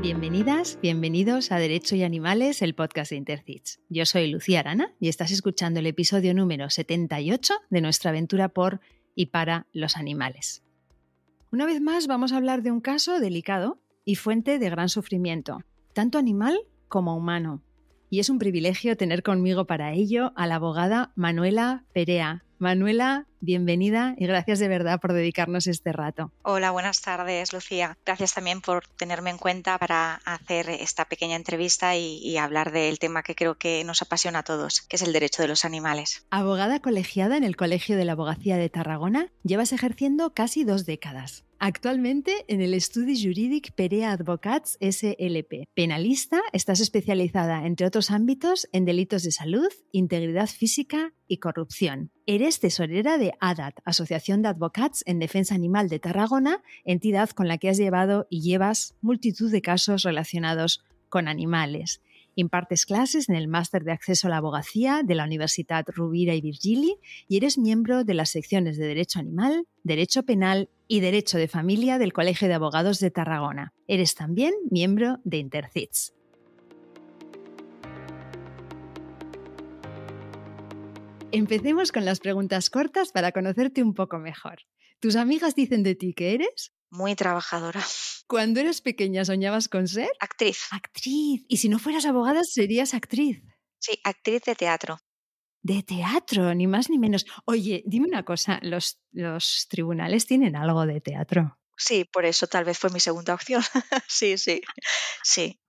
Bienvenidas, bienvenidos a Derecho y Animales, el podcast de Intercits. Yo soy Lucía Arana y estás escuchando el episodio número 78 de nuestra aventura por y para los animales. Una vez más vamos a hablar de un caso delicado y fuente de gran sufrimiento, tanto animal como humano. Y es un privilegio tener conmigo para ello a la abogada Manuela Perea. Manuela, bienvenida y gracias de verdad por dedicarnos este rato. Hola, buenas tardes, Lucía. Gracias también por tenerme en cuenta para hacer esta pequeña entrevista y, y, hablar del tema que creo que nos apasiona a todos, que es el derecho de los animales. Abogada colegiada en el Colegio de la Abogacía de Tarragona, llevas ejerciendo casi dos décadas. Actualmente en el Estudi Jurídic Perea Advocats SLP. Penalista, estás especializada, entre otros ámbitos, en delitos de salud, integridad física y corrupción. Eres tesorera de ADAT, Asociación de Advocats en Defensa Animal de Tarragona, entidad con la que has llevado y llevas multitud de casos relacionados con animales. Impartes clases en el Máster de Acceso a la Abogacía de la Universidad Rubira y Virgili y eres miembro de las secciones de Derecho Animal, Derecho Penal y Derecho de Familia del Colegio de Abogados de Tarragona. Eres también miembro de Intercits. Empecemos con las preguntas cortas para conocerte un poco mejor. ¿Tus amigas dicen de ti que eres? Muy trabajadora. Cuando eras pequeña, ¿soñabas con ser? Actriz. Actriz. Y si no fueras abogada, serías actriz. Sí, actriz de teatro. De teatro, ni más ni menos. Oye, dime una cosa, ¿los, los tribunales tienen algo de teatro? Sí, por eso tal vez fue mi segunda opción. sí, sí, sí.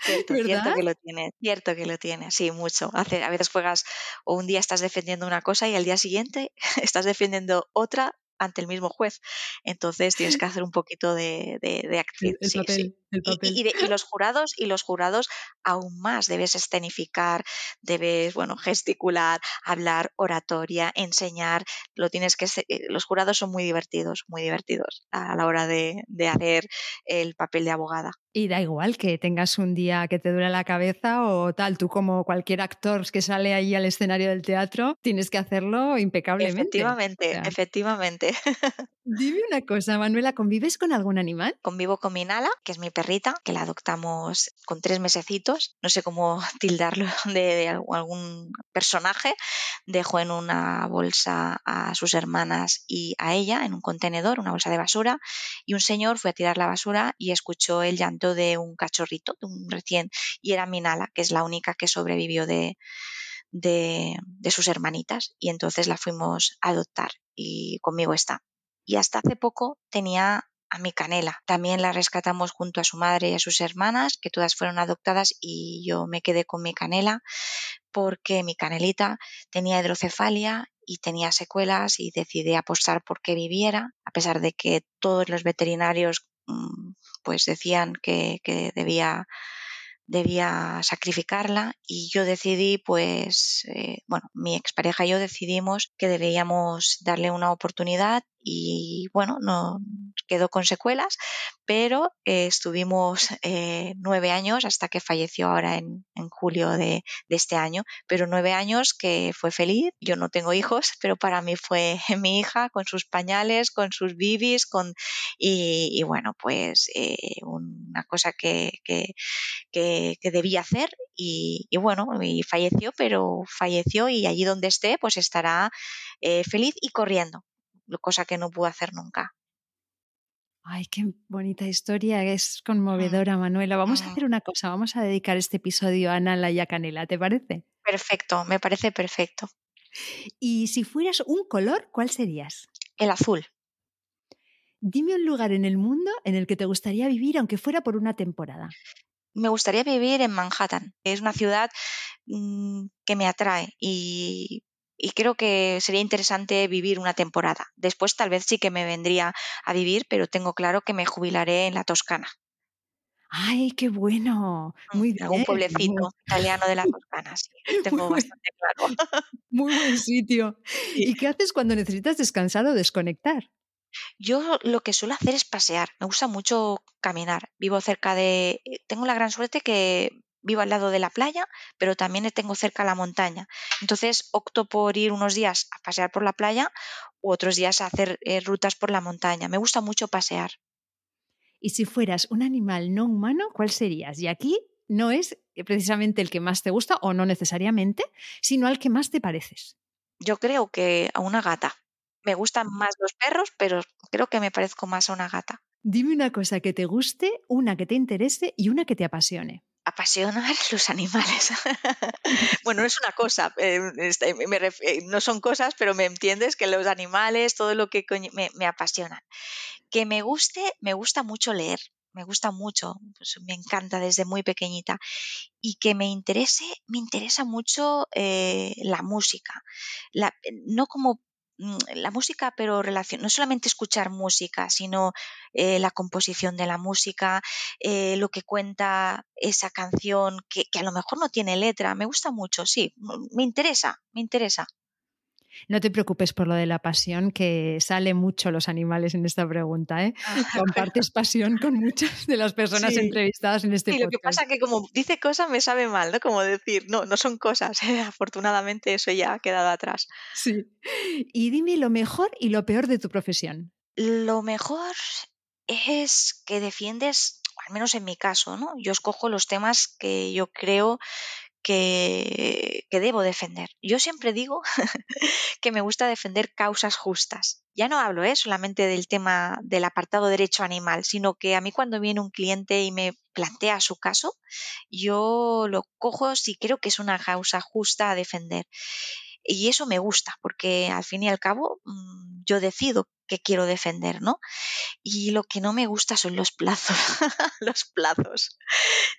Cierto, cierto, que lo tiene, cierto que lo tiene, sí, mucho. Hace, a veces juegas o un día estás defendiendo una cosa y al día siguiente estás defendiendo otra ante el mismo juez. Entonces tienes que hacer un poquito de, de, de actriz. El, el sí, papel, sí. el papel. Y, y, de, y, los jurados, y los jurados aún más. Debes escenificar, debes, bueno, gesticular, hablar, oratoria, enseñar. Lo tienes que los jurados son muy divertidos, muy divertidos a la hora de, de hacer el papel de abogada. Y da igual que tengas un día que te duele la cabeza o tal, tú como cualquier actor que sale ahí al escenario del teatro, tienes que hacerlo impecablemente. Efectivamente, o sea. efectivamente. Dime una cosa, Manuela, ¿convives con algún animal? Convivo con mi Nala, que es mi perrita, que la adoptamos con tres mesecitos. No sé cómo tildarlo de, de algún personaje. Dejó en una bolsa a sus hermanas y a ella, en un contenedor, una bolsa de basura, y un señor fue a tirar la basura y escuchó el llanto de un cachorrito, de un recién, y era mi Nala, que es la única que sobrevivió de, de, de sus hermanitas, y entonces la fuimos a adoptar y conmigo está y hasta hace poco tenía a mi canela. También la rescatamos junto a su madre y a sus hermanas, que todas fueron adoptadas y yo me quedé con mi canela porque mi canelita tenía hidrocefalia y tenía secuelas y decidí apostar por que viviera, a pesar de que todos los veterinarios pues decían que, que debía debía sacrificarla y yo decidí, pues, eh, bueno, mi expareja y yo decidimos que debíamos darle una oportunidad y bueno, no quedó con secuelas, pero eh, estuvimos eh, nueve años hasta que falleció ahora en, julio de, este año, pero nueve años que fue feliz. Yo no tengo hijos, pero para mí fue mi hija con sus pañales, con sus bibis, con y, bueno, pues eh, una cosa que, que, debía hacer y, y, bueno, y falleció, pero falleció y allí donde esté, pues estará feliz y corriendo cosa que no pudo hacer nunca. Ay, qué bonita historia, es conmovedora, Manuela. Vamos a hacer una cosa, vamos a dedicar este episodio a Nala y a Canela, ¿te parece? Perfecto, me parece perfecto. Y si fueras un color, ¿cuál serías? El azul. Dime un lugar en el mundo en el que te gustaría vivir, aunque fuera por una temporada. Me gustaría vivir en Manhattan. Es una ciudad mmm, que me atrae y y creo que sería interesante vivir una temporada. Después tal vez sí que me vendría a vivir, pero tengo claro que me jubilaré en la Toscana. ¡Ay, qué bueno! Muy bien. Un pueblecito italiano de la Toscana, sí. Tengo bastante claro. Muy buen sitio. Sí. ¿Y qué haces cuando necesitas descansar o desconectar? Yo lo que suelo hacer es pasear. Me gusta mucho caminar. Vivo cerca de... Tengo la gran suerte que vivo al lado de la playa, pero también tengo cerca la montaña. Entonces opto por ir unos días a pasear por la playa u otros días a hacer eh, rutas por la montaña. Me gusta mucho pasear. Y si fueras un animal no humano, ¿cuál serías? Y aquí no es precisamente el que más te gusta o no necesariamente, sino al que más te pareces. Yo creo que a una gata. Me gustan más los perros, pero creo que me parezco más a una gata. Dime una cosa que te guste, una que te interese y una que te apasione. Apasionar los animales. bueno, no es una cosa, eh, este, eh, no son cosas, pero me entiendes que los animales, todo lo que me, me apasionan. Que me guste, me gusta mucho leer me gusta mucho, pues me encanta desde muy pequeñita. Y que me interese, me interesa mucho eh, la música. no como la música, pero relación, no solamente escuchar música, sino eh, la composición de la música, eh, lo que cuenta esa canción que, a lo mejor no tiene letra. Me gusta mucho, sí, me interesa, me interesa. No te preocupes por lo de la pasión, que sale mucho los animales en esta pregunta. ¿eh? Ah, Compartes pasión con muchas de las personas entrevistadas en este sí, lo que pasa es que como dice cosas me sabe mal, ¿no? Como decir, no, no son cosas. Afortunadamente eso ya ha quedado atrás. Sí. Y dime lo mejor y lo peor de tu profesión. Lo mejor es que defiendes, al menos en mi caso, ¿no? Yo escojo los temas que yo creo que, debo defender. Yo siempre digo que me gusta defender causas justas. Ya no hablo ¿eh? solamente del tema del apartado derecho animal, sino que a mí cuando viene un cliente y me plantea su caso, yo lo cojo si creo que es una causa justa a defender. Y eso me gusta, porque al fin y al cabo mm, yo decido qué quiero defender, ¿no? Y lo que no me gusta son los plazos, los plazos.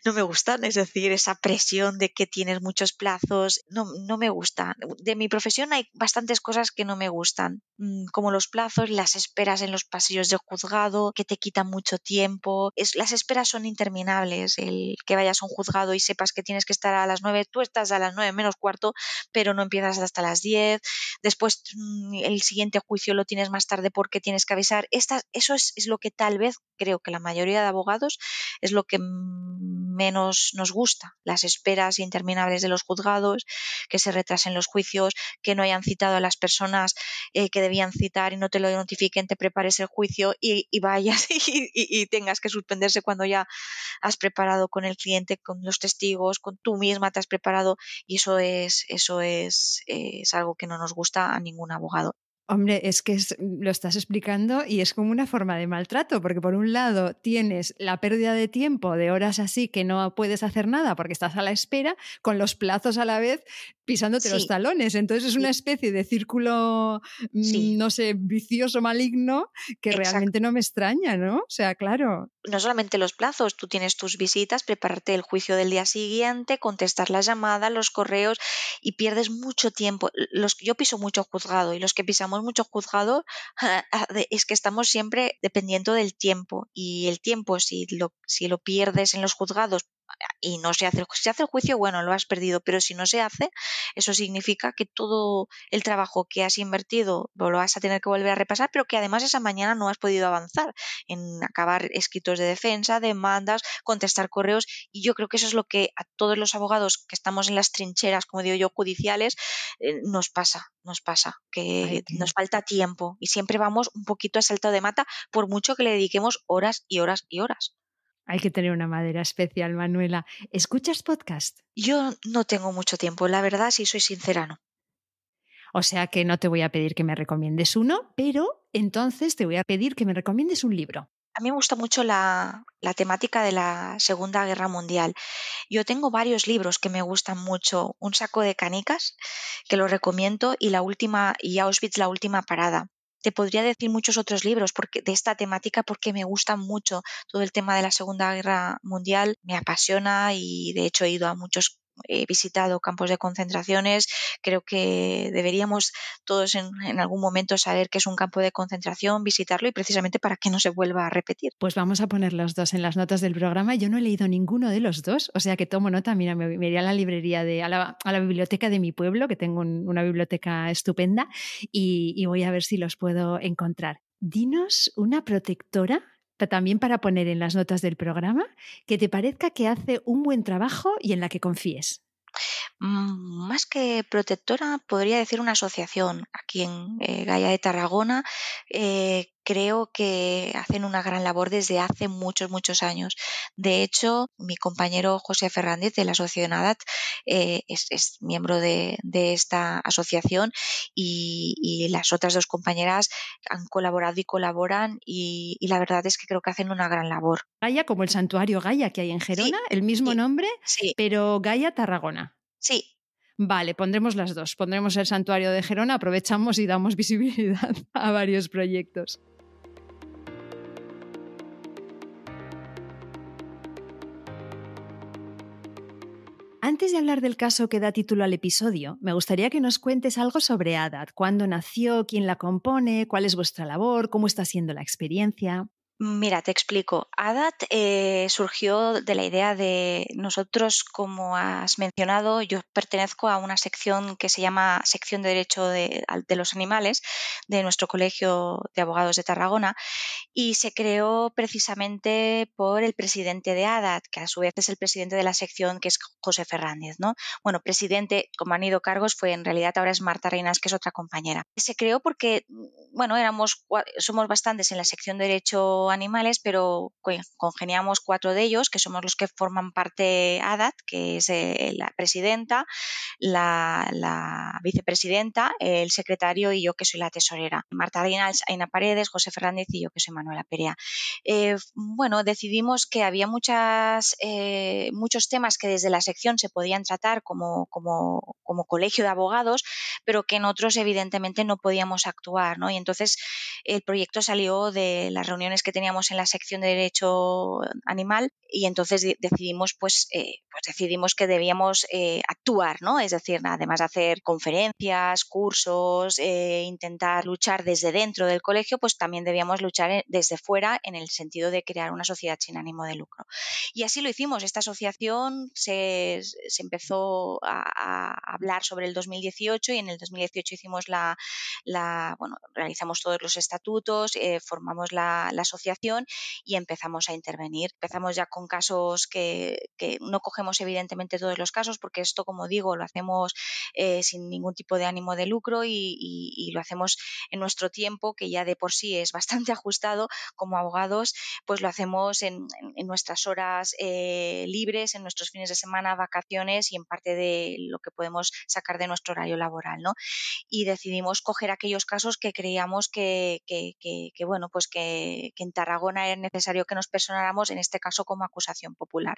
No me gustan, es decir, esa presión de que tienes muchos plazos, no, no me gusta. De mi profesión hay bastantes cosas que no me gustan, mm, como los plazos, las esperas en los pasillos de juzgado, que te quitan mucho tiempo. Es, las esperas son interminables, el que vayas a un juzgado y sepas que tienes que estar a las nueve, tú estás a las nueve menos cuarto, pero no empiezas hasta las diez. Después mm, el siguiente juicio lo tienes más tarde porque tienes que avisar. eso es, es, lo que tal vez creo que la mayoría de abogados es lo que menos nos gusta. Las esperas interminables de los juzgados, que se retrasen los juicios, que no hayan citado a las personas eh, que debían citar y no te lo notifiquen, te prepares el juicio y, vayas y, tengas que suspenderse cuando ya has preparado con el cliente, con los testigos, con tú misma te has preparado y eso es, eso es, es algo que no nos gusta a ningún abogado. Hombre, es que lo estás explicando y es como una forma de maltrato, porque por un lado tienes la pérdida de tiempo de horas así que no puedes hacer nada porque estás a la espera, con los plazos a la vez pisándote los talones. Entonces es una especie de círculo, mm, no sé, vicioso, maligno, que realmente no me extraña, ¿no? O sea, claro. No solamente los plazos, tú tienes tus visitas, prepararte el juicio del día siguiente, contestar las llamadas, los correos y pierdes mucho tiempo. Los, yo piso mucho juzgado y los que pisamos mucho juzgado es que estamos siempre dependiendo del tiempo y el tiempo si lo, si lo pierdes en los juzgados y no se hace, se hace el juicio, bueno, lo has perdido, pero si no se hace, eso significa que todo el trabajo que has invertido lo vas a tener que volver a repasar, pero que además esa mañana no has podido avanzar en acabar escritos de defensa, demandas, contestar correos, y yo creo que eso es lo que a todos los abogados que estamos en las trincheras, como digo yo, judiciales, eh, nos pasa, nos pasa, que nos falta tiempo y siempre vamos un poquito a salto de mata, por mucho que le dediquemos horas y horas y horas. Hay que tener una madera especial, Manuela. ¿Escuchas podcast? Yo no tengo mucho tiempo, la verdad, si soy sincera, no. O sea que no te voy a pedir que me recomiendes uno, pero entonces te voy a pedir que me recomiendes un libro. A mí me gusta mucho la, la, temática de la Segunda Guerra Mundial. Yo tengo varios libros que me gustan mucho. Un saco de canicas, que lo recomiendo, y la última, y Auschwitz, la última parada. Te podría decir muchos otros libros porque, de esta temática porque me gusta mucho todo el tema de la Segunda Guerra Mundial, me apasiona y de hecho he ido a muchos he visitado campos de concentraciones, creo que deberíamos todos en, algún momento saber qué es un campo de concentración, visitarlo y precisamente para que no se vuelva a repetir. Pues vamos a poner los dos en las notas del programa. Yo no he leído ninguno de los dos, o sea que tomo nota, mira, me, iría a la librería, de, a, la, biblioteca de mi pueblo, que tengo una biblioteca estupenda, y voy a ver si los puedo encontrar. Dinos una protectora también para poner en las notas del programa, que te parezca que hace un buen trabajo y en la que confíes. Mm, más que protectora, podría decir una asociación aquí en eh, Gaia de Tarragona, eh, creo que hacen una gran labor desde hace muchos, muchos años. De hecho, mi compañero José Fernández de la Asociación ADAT eh, es, miembro de, esta asociación y, las otras dos compañeras han colaborado y colaboran y, la verdad es que creo que hacen una gran labor. Gaia, como el santuario Gaia que hay en Gerona, el mismo nombre, pero Gaia Tarragona. Sí, Vale, pondremos las dos. Pondremos el santuario de Gerona, aprovechamos y damos visibilidad a varios proyectos. Antes de hablar del caso que da título al episodio, me gustaría que nos cuentes algo sobre ADAT. ¿Cuándo nació? ¿Quién la compone? ¿Cuál es vuestra labor? ¿Cómo está siendo la experiencia? Mira, te explico. ADAT eh, surgió de la idea de nosotros, como has mencionado, yo pertenezco a una sección que se llama Sección de Derecho de, los Animales de nuestro Colegio de Abogados de Tarragona y se creó precisamente por el presidente de ADAT, que a su vez es el presidente de la sección, que es José Fernández. ¿no? Bueno, presidente, como han ido cargos, fue en realidad ahora es Marta Reinas, que es otra compañera. Se creó porque, bueno, éramos, somos bastantes en la sección de Derecho animales, pero congeniamos cuatro de ellos, que somos los que forman parte ADAT, que es eh, la presidenta, la, vicepresidenta, el secretario y yo que soy la tesorera. Marta Reinals, Aina Paredes, José Fernández y yo que soy Manuela Perea. Eh, bueno, decidimos que había muchas, eh, muchos temas que desde la sección se podían tratar como, como, como colegio de abogados, pero que en otros evidentemente no podíamos actuar. ¿no? Y entonces el proyecto salió de las reuniones que teníamos en la sección de derecho animal y entonces decidimos pues, eh, pues decidimos que debíamos eh, actuar, ¿no? Es decir, además de hacer conferencias, cursos, eh, intentar luchar desde dentro del colegio, pues también debíamos luchar desde fuera en el sentido de crear una sociedad sin ánimo de lucro. Y así lo hicimos. Esta asociación se, se empezó a, hablar sobre el 2018 y en el 2018 hicimos la bueno, realizamos todos los estatutos, formamos la, la y empezamos a intervenir. Empezamos ya con casos que, no cogemos evidentemente todos los casos porque esto, como digo, lo hacemos eh, sin ningún tipo de ánimo de lucro y, lo hacemos en nuestro tiempo que ya de por sí es bastante ajustado como abogados, pues lo hacemos en, nuestras horas eh, libres, en nuestros fines de semana, vacaciones y en parte de lo que podemos sacar de nuestro horario laboral, ¿no? Y decidimos coger aquellos casos que creíamos que, bueno, pues que, que Tarragona es necesario que nos personáramos, en este caso como acusación popular.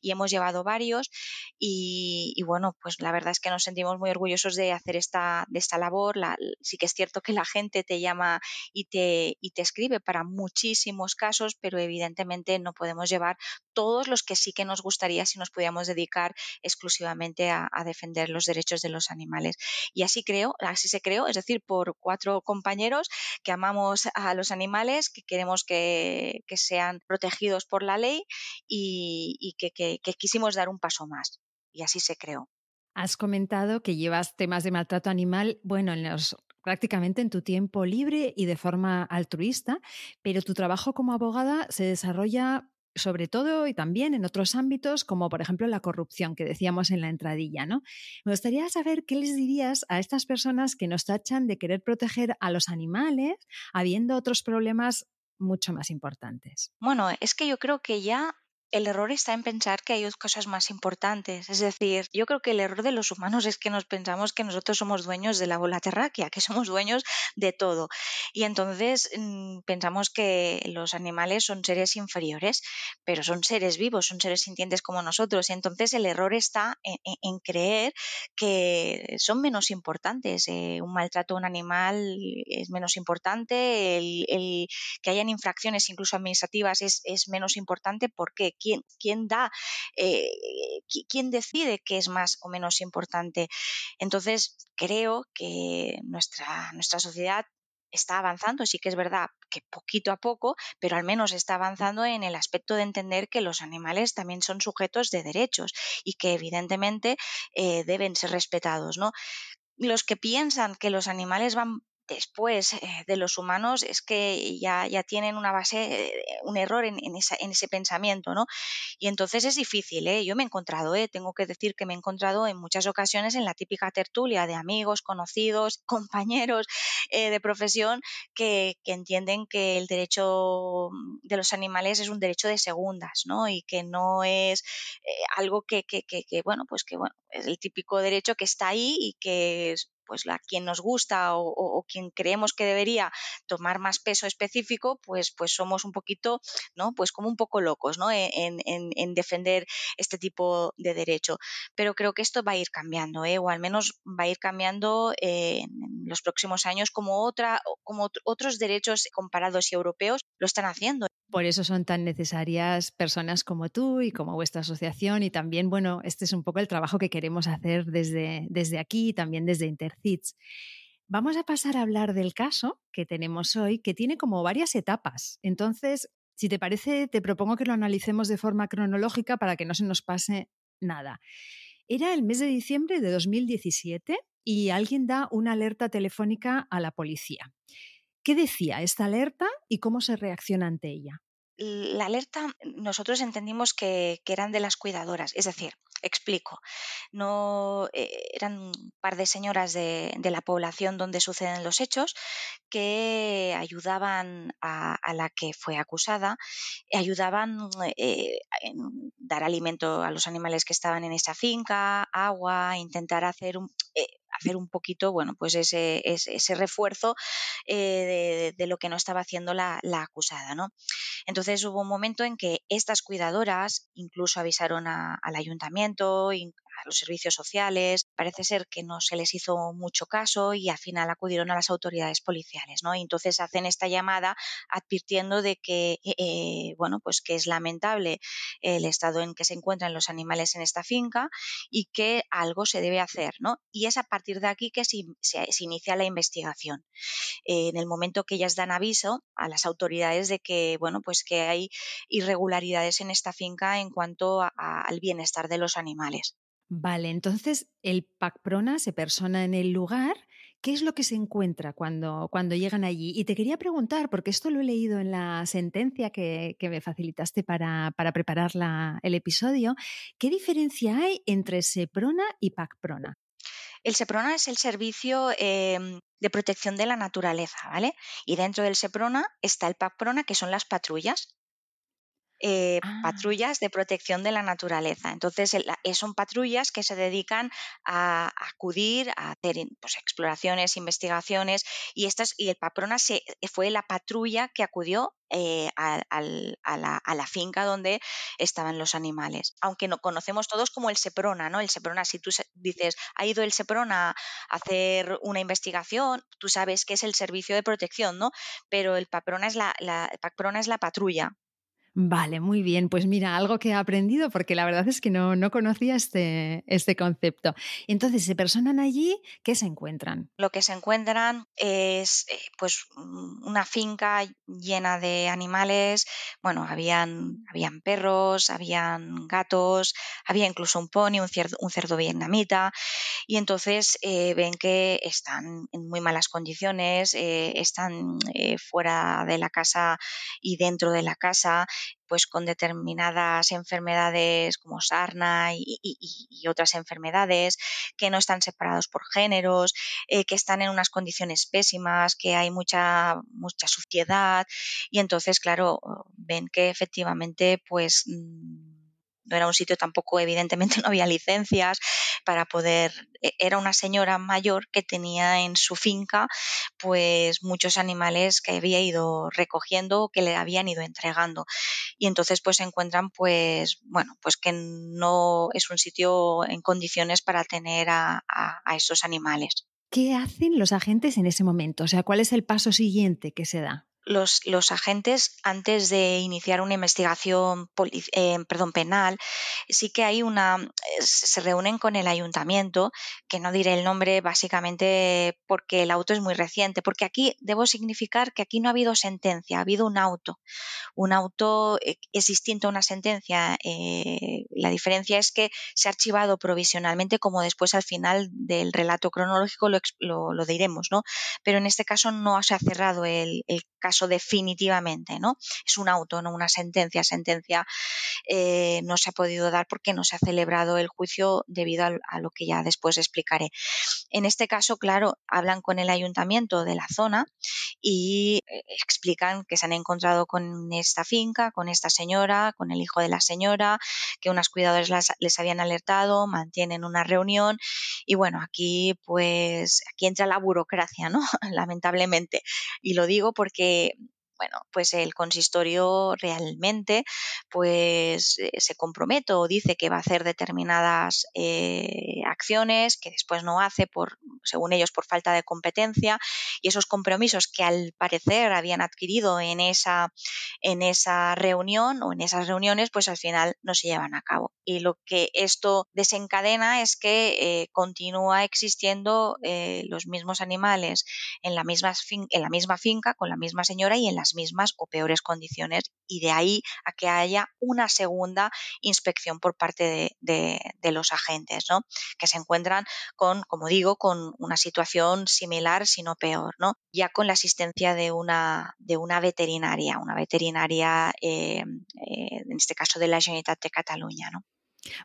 Y hemos llevado varios y, bueno, pues la verdad es que nos sentimos muy orgullosos de hacer esta, de esta labor. sí que es cierto que la gente te llama y te, y te escribe para muchísimos casos, pero evidentemente no podemos llevar todos los que sí que nos gustaría si nos pudiéramos dedicar exclusivamente a, defender los derechos de los animales. Y así creo, así se creó, es decir, por cuatro compañeros que amamos a los animales, que queremos que, sean protegidos por la ley y, que, quisimos dar un paso más. Y así se creó. Has comentado que llevas temas de maltrato animal, bueno, prácticamente en tu tiempo libre y de forma altruista, pero tu trabajo como abogada se desarrolla sobre todo y también en otros ámbitos, como por ejemplo la corrupción que decíamos en la entradilla. ¿no? Me gustaría saber qué les dirías a estas personas que nos tachan de querer proteger a los animales, habiendo otros problemas mucho más importantes. Bueno, es que yo creo que ya el error está en pensar que hay cosas más importantes. Es decir, yo creo que el error de los humanos es que nos pensamos que nosotros somos dueños de la bola terráquea, que somos dueños de todo. Y entonces mm, pensamos que los animales son seres inferiores, pero son seres vivos, son seres sintientes como nosotros. Y entonces el error está en, creer que son menos importantes. Eh, un maltrato a un animal es menos importante, el, que hayan infracciones incluso administrativas es, es menos importante porque quién, da, eh, quién decide qué es más o menos importante. Entonces, creo que nuestra, nuestra sociedad está avanzando, sí que es verdad que poquito a poco, pero al menos está avanzando en el aspecto de entender que los animales también son sujetos de derechos y que evidentemente eh, deben ser respetados, ¿no? Los que piensan que los animales van después eh, de los humanos es que ya, ya tienen una base, eh, un error en, ese pensamiento, ¿no? Y entonces es difícil, ¿eh? Yo me he encontrado. Tengo que decir que me he encontrado en muchas ocasiones en la típica tertulia de amigos, conocidos, compañeros de profesión que, entienden que el derecho de los animales es un derecho de segundas, ¿no? Y que no es algo que, bueno, pues que, bueno, es el típico derecho que está ahí y que pues a quien nos gusta o, quien creemos que debería tomar más peso específico, pues, pues somos un poquito, ¿no? Pues como un poco locos, ¿no? E, en, defender este tipo de derecho. Pero creo que esto va a ir cambiando, ¿eh? o al menos va a ir cambiando en los próximos años como, otra, como otros derechos comparados y europeos lo están haciendo. Por eso son tan necesarias personas como tú y como vuestra asociación y también, bueno, este es un poco el trabajo que queremos hacer desde, desde aquí y también desde Vamos a pasar a hablar del caso que tenemos hoy, que tiene como varias etapas. Entonces, si te parece, te propongo que lo analicemos de forma cronológica para que no se nos pase nada. Era el mes de diciembre de 2017 y alguien da una alerta telefónica a la policía. ¿Qué decía esta alerta y cómo se reacciona ante ella? La alerta nosotros entendimos que, eran de las cuidadoras, es decir, explico, no eh, eran un par de señoras de, la población donde suceden los hechos que ayudaban a, la que fue acusada, ayudaban eh, en dar alimento a los animales que estaban en esa finca, agua, intentar hacer un, eh, hacer un poquito, bueno, pues ese, ese, refuerzo eh, de, lo que no estaba haciendo la, acusada, ¿no? Entonces hubo un momento en que estas cuidadoras incluso avisaron al ayuntamiento, los servicios sociales. Parece ser que no se les hizo mucho caso y al final acudieron a las autoridades policiales, ¿no? Entonces hacen esta llamada advirtiendo de que, eh, eh, bueno, pues que es lamentable el estado en que se encuentran los animales en esta finca y que algo se debe hacer, ¿no? Y es a partir de aquí que se, inicia la investigación. en el momento que ellas dan aviso a las autoridades de que, bueno, pues que hay irregularidades en esta finca en cuanto al bienestar de los animales. Vale, entonces el PACPRONA se persona en el lugar. ¿Qué es lo que se encuentra cuando, cuando llegan allí? Y te quería preguntar, porque esto lo he leído en la sentencia que, me facilitaste para, preparar el episodio, ¿qué diferencia hay entre SEPRONA y PACPRONA? El SEPRONA es el servicio em, de protección de la naturaleza, ¿vale? Y dentro del SEPRONA está el PACPRONA, que son las patrullas. Eh, ah. patrullas de protección de la naturaleza. Entonces, eh, son patrullas que se dedican a, acudir a hacer pues, exploraciones, investigaciones, y, estas, y el Paprona se, fue la patrulla que acudió eh, a, la, finca donde estaban los animales. Aunque no conocemos todos como el Seprona, ¿no? El Seprona, si tú dices, ha ido el Seprona a hacer una investigación, tú sabes que es el servicio de protección, ¿no? Pero el Paprona es la, la, Paprona es la patrulla Vale, muy bien. Pues mira, algo que he aprendido porque la verdad es que no, no conocía este, este concepto. Entonces, se personan allí, ¿qué se encuentran? Lo que se encuentran es eh, pues una finca llena de animales. Bueno, habían, habían perros, habían gatos, había incluso un pony, un cerdo, un cerdo vietnamita. Y entonces eh, ven que están en muy malas condiciones, eh, están fuera de la casa y dentro de la casa pues con determinadas enfermedades como sarna y, otras enfermedades, que no están separados por géneros, eh, que están en unas condiciones pésimas, que hay mucha, mucha suciedad. Y entonces, claro, ven que efectivamente pues mm, no era un sitio tampoco, evidentemente no había licencias para poder, e, era una señora mayor que tenía en su finca pues muchos animales que había ido recogiendo o que le habían ido entregando y entonces pues se encuentran pues bueno pues que no es un sitio en condiciones para tener a, a esos animales. ¿Qué hacen los agentes en ese momento? O sea, ¿cuál es el paso siguiente que se da? Los, los agentes, antes de iniciar una investigación eh, perdón, penal, sí que hay una, se reúnen con el ayuntamiento, que no diré el nombre básicamente porque el auto es muy reciente, porque aquí debo significar que aquí no ha habido sentencia, ha habido un auto. Un auto eh, es distinto a una sentencia. Eh, la diferencia es que se ha archivado provisionalmente, como después al final del relato cronológico lo, lo, diremos, ¿no? Pero en este caso no se ha cerrado el, el caso definitivamente, ¿no? Es un auto, no una sentencia. Sentencia eh, no se ha podido dar porque no se ha celebrado el juicio debido a, lo que ya después explicaré. En este caso, claro, hablan con el ayuntamiento de la zona y eh, explican que se han encontrado con esta finca, con esta señora, con el hijo de la señora, que unas cuidadores les habían alertado, mantienen una reunión y bueno, aquí pues aquí entra la burocracia, ¿no? Lamentablemente. Y lo digo porque bueno, pues el consistorio realmente pues eh, se compromete o dice que va a hacer determinadas eh, acciones que después no hace por, según ellos, por falta de competencia y esos compromisos que al parecer habían adquirido en esa, en esa reunión o en esas reuniones, pues al final no se llevan a cabo. Y lo que esto desencadena es que eh, continúa existiendo los mismos animales en la misma, en la misma finca, con la misma señora y en las mismas o peores condiciones y de ahí a que haya una segunda inspección por parte de, los agentes, ¿no? que se encuentran con, como digo, con una situación similar, si no peor, ¿no? ya con la asistencia de una, de una veterinaria, una veterinaria, eh, eh, en este caso de la Generalitat de Cataluña. ¿no?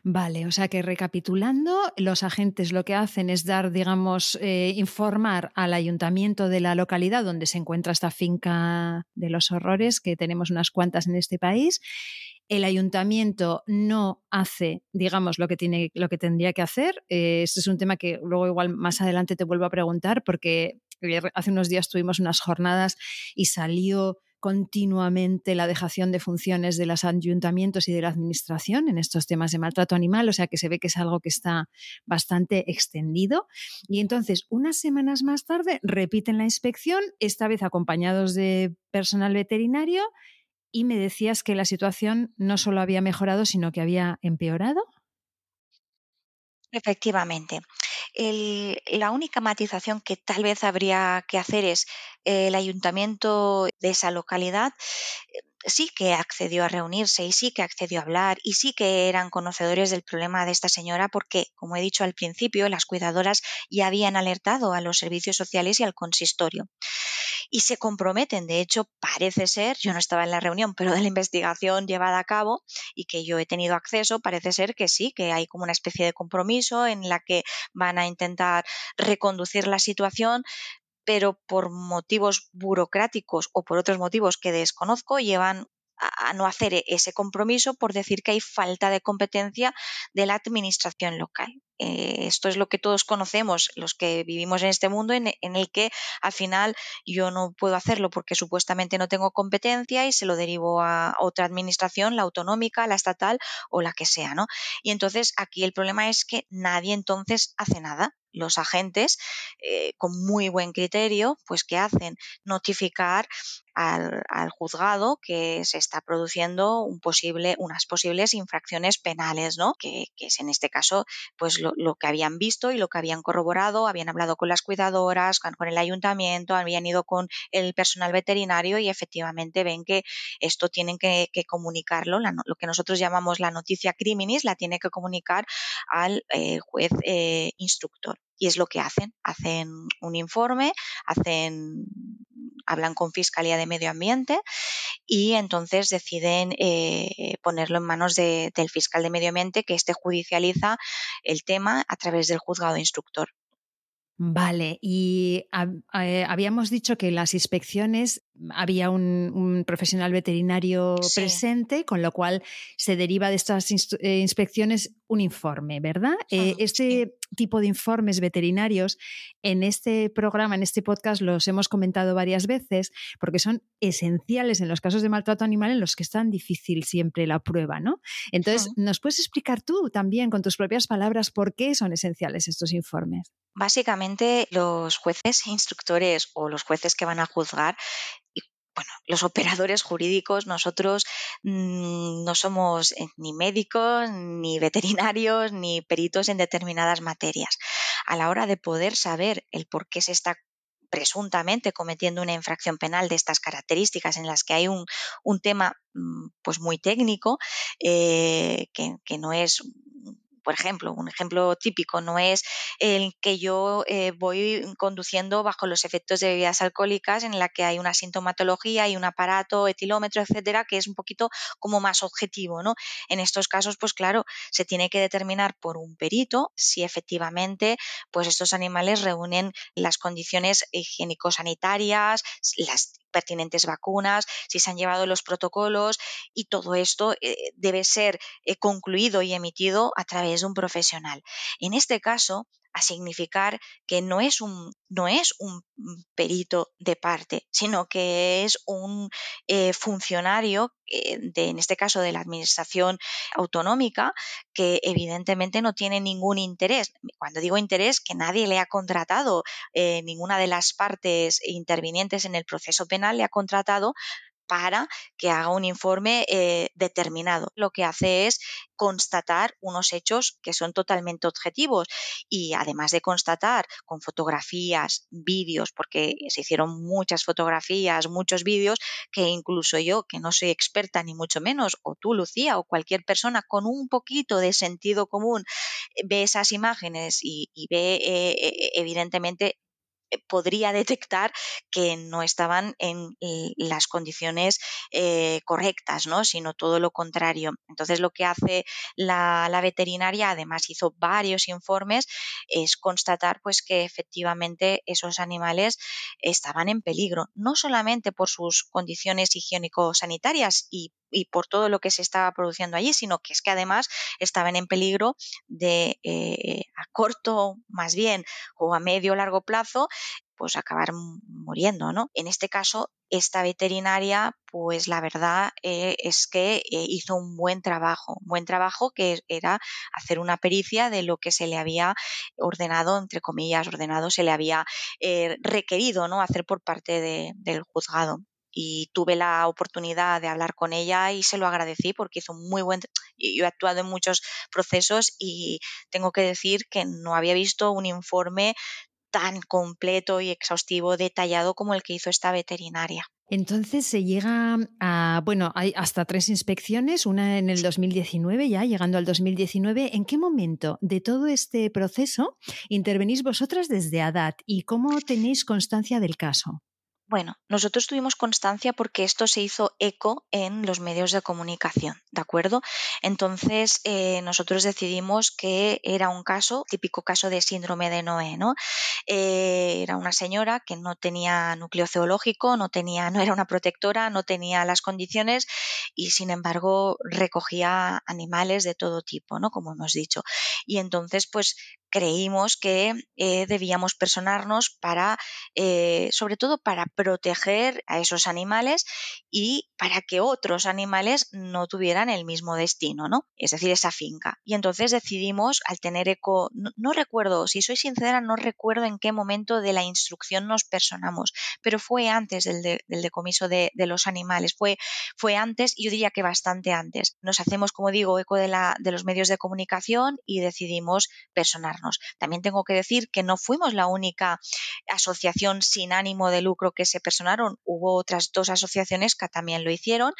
Vale, o sea que recapitulando, los agentes lo que hacen es dar, digamos, eh, informar al ayuntamiento de la localidad donde se encuentra esta finca de los horrores, que tenemos unas cuantas en este país. El ayuntamiento no hace, digamos, lo que, tiene, lo que tendría que hacer. Eh, este es un tema que luego igual más adelante te vuelvo a preguntar porque hace unos días tuvimos unas jornadas y salió continuamente la dejación de funciones de los ayuntamientos y de la administración en estos temas de maltrato animal, o sea que se ve que es algo que está bastante extendido. Y entonces, unas semanas más tarde, repiten la inspección, esta vez acompañados de personal veterinario, y me decías que la situación no solo había mejorado, sino que había empeorado. Efectivamente. la única matización que tal vez habría que hacer es el ayuntamiento de esa localidad eh, sí que accedió a reunirse y sí que accedió a hablar y sí que eran conocedores del problema de esta señora porque, como he dicho al principio, las cuidadoras ya habían alertado a los servicios sociales y al consistorio y se comprometen. De hecho, parece ser, yo no estaba en la reunión, pero de la investigación llevada a cabo y que yo he tenido acceso, parece ser que sí, que hay como una especie de compromiso en la que van a intentar reconducir la situación pero por motivos burocráticos o por otros motivos que desconozco, llevan a, no hacer e, ese compromiso por decir que hay falta de competencia de la administración local. Eh, esto es lo que todos conocemos, los que vivimos en este mundo, en, el que al final yo no puedo hacerlo porque supuestamente no tengo competencia y se lo derivo a otra administración, la autonómica, la estatal o la que sea, ¿no? Y entonces aquí el problema es que nadie entonces hace nada los agentes, eh, con muy buen criterio, pues ¿qué hacen? Notificar al, juzgado que se está produciendo un posible, unas posibles infracciones penales, ¿no? Que, es en este caso, pues lo, que habían visto y lo que habían corroborado, habían hablado con las cuidadoras, con, el ayuntamiento, habían ido con el personal veterinario y efectivamente ven que esto tienen que, comunicarlo, lo que nosotros llamamos la noticia criminis, la tiene que comunicar al eh, juez eh, instructor y es lo que hacen. Hacen un informe, hacen, hablan con Fiscalía de Medio Ambiente y entonces deciden eh, ponerlo en manos del fiscal de Medio Ambiente que éste judicializa el tema a través del juzgado instructor. Vale, y eh, habíamos dicho que las inspecciones había un, profesional veterinario presente, con lo cual se deriva de estas eh, inspecciones un informe, ¿verdad? Eh, este tipo de informes veterinarios en este programa, en este podcast, los hemos comentado varias veces porque son esenciales en los casos de maltrato animal en los que es tan difícil siempre la prueba, ¿no? Entonces, ¿nos puedes explicar tú también con tus propias palabras por qué son esenciales estos informes? Básicamente, los jueces e instructores o los jueces que van a juzgar bueno, los operadores jurídicos, nosotros mm, no somos eh, ni médicos, ni veterinarios, ni peritos en determinadas materias. A la hora de poder saber el por qué se está presuntamente cometiendo una infracción penal de estas características en las que hay un, tema mm, pues muy técnico eh, que, que, no es por ejemplo, un ejemplo típico no es el que yo eh, voy conduciendo bajo los efectos de bebidas alcohólicas en la que hay una sintomatología y un aparato, etilómetro, etcétera, que es un poquito como más objetivo, ¿no? En estos casos, pues claro, se tiene que determinar por un perito si efectivamente pues estos animales reúnen las condiciones higiénico-sanitarias, las pertinentes vacunas, si se han llevado los protocolos y todo esto eh, debe ser eh, concluido y emitido a través de un profesional. En este caso, a significar que no es un, no es un perito de parte, sino que es un eh, funcionario, eh, de, en este caso de la Administración Autonómica, que evidentemente no tiene ningún interés. Cuando digo interés, que nadie le ha contratado, eh, ninguna de las partes intervinientes en el proceso penal le ha contratado para que haga un informe eh, determinado. Lo que hace es constatar unos hechos que son totalmente objetivos y además de constatar con fotografías, vídeos, porque se hicieron muchas fotografías, muchos vídeos, que incluso yo, que no soy experta ni mucho menos, o tú, Lucía, o cualquier persona con un poquito de sentido común, ve esas imágenes y, ve eh, evidentemente eh, podría detectar que no estaban en las condiciones eh, correctas, ¿no? sino todo lo contrario. Entonces lo que hace la, veterinaria, además hizo varios informes, es constatar pues que efectivamente esos animales estaban en peligro, no solamente por sus condiciones higiénico-sanitarias y y por todo lo que se estaba produciendo allí, sino que es que además estaban en peligro de eh, a corto, más bien, o a medio largo plazo, pues acabar muriendo, ¿no? En este caso, esta veterinaria, pues la verdad eh, es que eh, hizo un buen trabajo, un buen trabajo que era hacer una pericia de lo que se le había ordenado, entre comillas, ordenado, se le había requerido, ¿no? Hacer por parte del juzgado y tuve la oportunidad de hablar con ella y se lo agradecí porque hizo un muy buen yo he actuado en muchos procesos y tengo que decir que no había visto un informe tan completo y exhaustivo, detallado como el que hizo esta veterinaria. Entonces se llega a, bueno, hay hasta tres inspecciones, una en el 2019 ya, llegando al 2019. ¿En qué momento de todo este proceso intervenís vosotras desde ADAT y cómo tenéis constancia del caso? Bueno, nosotros tuvimos constancia porque esto se hizo eco en los medios de comunicación, ¿de acuerdo? Entonces, eh, nosotros decidimos que era un caso, típico caso de síndrome de Noé, ¿no? Eh, era una señora que no tenía núcleo zoológico, no, tenía, no era una protectora, no tenía las condiciones y, sin embargo, recogía animales de todo tipo, ¿no? Como hemos dicho. Y entonces, pues, creímos que eh, debíamos personarnos para, sobre todo para proteger a esos animales y para que otros animales no tuvieran el mismo destino, ¿no? Es decir, esa finca. Y entonces decidimos, al tener eco, no, recuerdo, si soy sincera, no recuerdo en qué momento de la instrucción nos personamos, pero fue antes del, decomiso de, los animales, fue, fue antes, yo diría que bastante antes. Nos hacemos, como digo, eco de los medios de comunicación y decidimos personarnos. También tengo que decir que no fuimos la única asociación sin ánimo de lucro que se personaron. Hubo otras dos asociaciones que también lo hicieron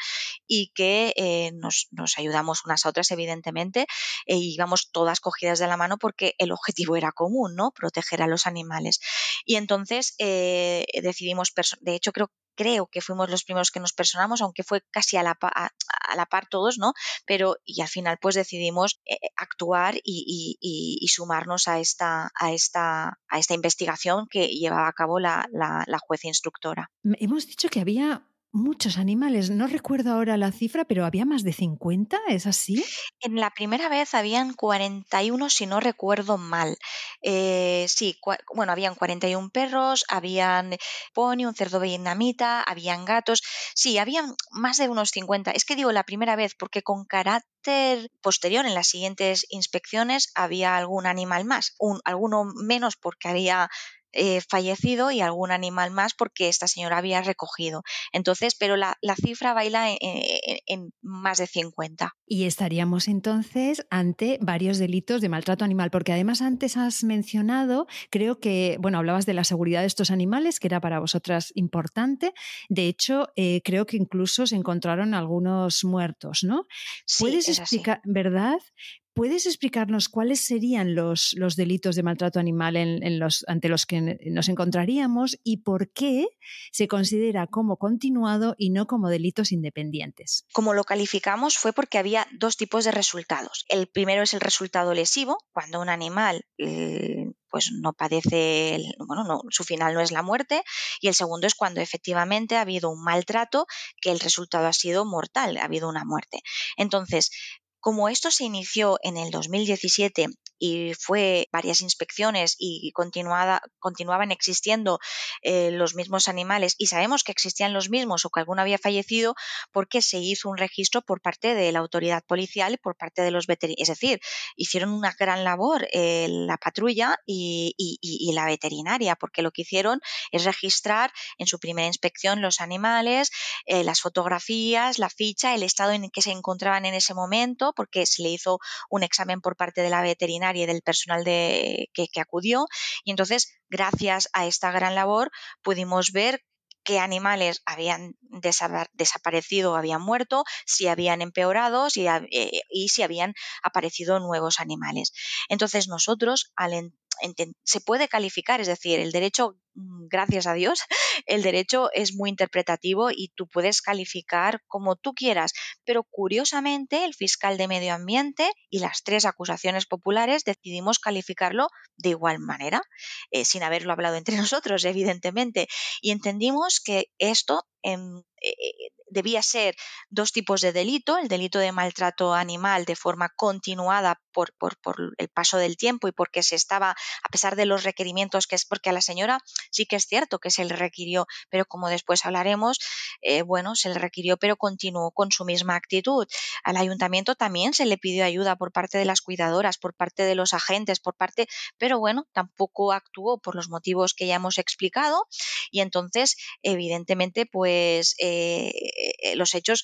y que eh, nos, ayudamos unas a otras, evidentemente, e íbamos todas cogidas de la mano porque el objetivo era común, ¿no? Proteger a los animales. Y entonces eh, decidimos, de hecho creo creo que fuimos los primeros que nos personamos, aunque fue casi a la, par todos, ¿no? Pero y al final pues decidimos eh, actuar y, sumarnos a esta, a, esta, a esta investigación que llevaba a cabo la, la, la jueza instructora. Hemos dicho que había muchos animales. No recuerdo ahora la cifra, pero había más de 50, ¿es así? En la primera vez habían 41, si no recuerdo mal. Eh, sí, bueno, habían 41 perros, habían pony, un cerdo vietnamita, habían gatos. Sí, habían más de unos 50. Es que digo la primera vez porque con carácter posterior en las siguientes inspecciones había algún animal más, un, alguno menos porque había eh, fallecido y algún animal más porque esta señora había recogido. Entonces, pero la, cifra baila en, más de 50. Y estaríamos entonces ante varios delitos de maltrato animal, porque además antes has mencionado, creo que, bueno, hablabas de la seguridad de estos animales, que era para vosotras importante. De hecho, eh, creo que incluso se encontraron algunos muertos, ¿no? ¿Puedes explicar, verdad? ¿Puedes explicarnos cuáles serían los, los delitos de maltrato animal ante los que nos encontraríamos y por qué se considera como continuado y no como delitos independientes? Como lo calificamos fue porque había dos tipos de resultados. El primero es el resultado lesivo, cuando un animal eh, pues no padece, bueno, no, su final no es la muerte, y el segundo es cuando efectivamente ha habido un maltrato que el resultado ha sido mortal, ha habido una muerte. Entonces, como esto se inició en el 2017 y fue varias inspecciones y continuada, continuaban existiendo eh, los mismos animales y sabemos que existían los mismos o que alguno había fallecido porque se hizo un registro por parte de la autoridad policial y por parte de los veterinarios. Es decir, hicieron una gran labor eh, la patrulla y, la veterinaria porque lo que hicieron es registrar en su primera inspección los animales, eh, las fotografías, la ficha, el estado en que se encontraban en ese momento porque se le hizo un examen por parte de la veterinaria y del personal de, que, acudió. Y entonces, gracias a esta gran labor, pudimos ver qué animales habían desaparecido o habían muerto, si habían empeorado eh, y si habían aparecido nuevos animales. Entonces nosotros, al, se puede calificar, es decir, el derecho Mm, gracias a Dios, el derecho es muy interpretativo y tú puedes calificar como tú quieras, pero curiosamente el fiscal de medio ambiente y las tres acusaciones populares decidimos calificarlo de igual manera, eh, sin haberlo hablado entre nosotros, evidentemente, y entendimos que esto em, eh, eh, debía ser dos tipos de delito, el delito de maltrato animal de forma continuada por, por, el paso del tiempo y porque se estaba, a pesar de los requerimientos que es porque a la señora sí que es cierto que se le requirió, pero como después hablaremos, eh, bueno, se le requirió, pero continuó con su misma actitud. Al ayuntamiento también se le pidió ayuda por parte de las cuidadoras, por parte de los agentes, por parte, pero bueno, tampoco actuó por los motivos que ya hemos explicado y entonces, evidentemente, pues eh, eh, los hechos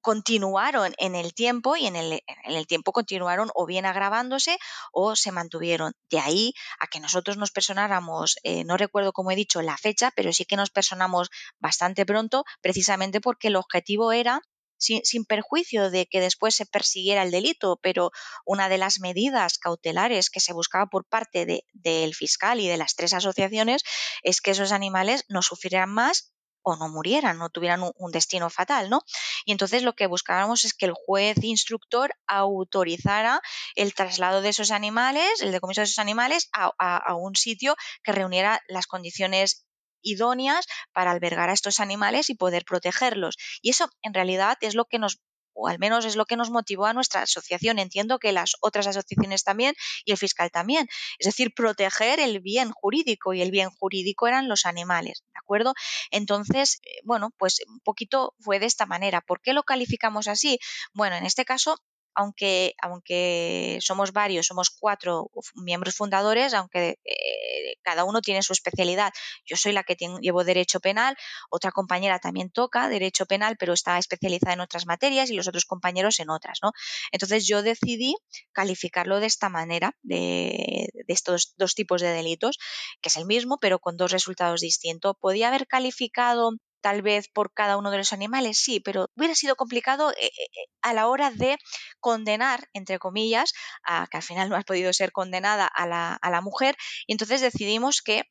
continuaron en el tiempo y en el, en el, tiempo continuaron o bien agravándose o se mantuvieron. De ahí a que nosotros nos personáramos, eh, no recuerdo como he dicho la fecha, pero sí que nos personamos bastante pronto, precisamente porque el objetivo era sin, sin, perjuicio de que después se persiguiera el delito, pero una de las medidas cautelares que se buscaba por parte de, del fiscal y de las tres asociaciones es que esos animales no sufrieran más o no murieran, no tuvieran un, destino fatal, ¿no? Y entonces lo que buscábamos es que el juez instructor autorizara el traslado de esos animales, el decomiso de esos animales a, a un sitio que reuniera las condiciones idóneas para albergar a estos animales y poder protegerlos. Y eso en realidad es lo que nos o al menos es lo que nos motivó a nuestra asociación. Entiendo que las otras asociaciones también y el fiscal también. Es decir, proteger el bien jurídico y el bien jurídico eran los animales, ¿de acuerdo? Entonces, eh, bueno, pues un poquito fue de esta manera. ¿Por qué lo calificamos así? Bueno, en este caso aunque, aunque somos varios, somos cuatro miembros fundadores, aunque eh, cada uno tiene su especialidad. Yo soy la que llevo derecho penal, otra compañera también toca derecho penal, pero está especializada en otras materias y los otros compañeros en otras, ¿no? Entonces yo decidí calificarlo de esta manera, de, de estos dos tipos de delitos, que es el mismo, pero con dos resultados distintos. Podía haber calificado tal vez por cada uno de los animales, sí, pero hubiera sido complicado eh, eh, eh, a la hora de condenar, entre comillas, a que al final no ha podido ser condenada a la, a la mujer, y entonces decidimos que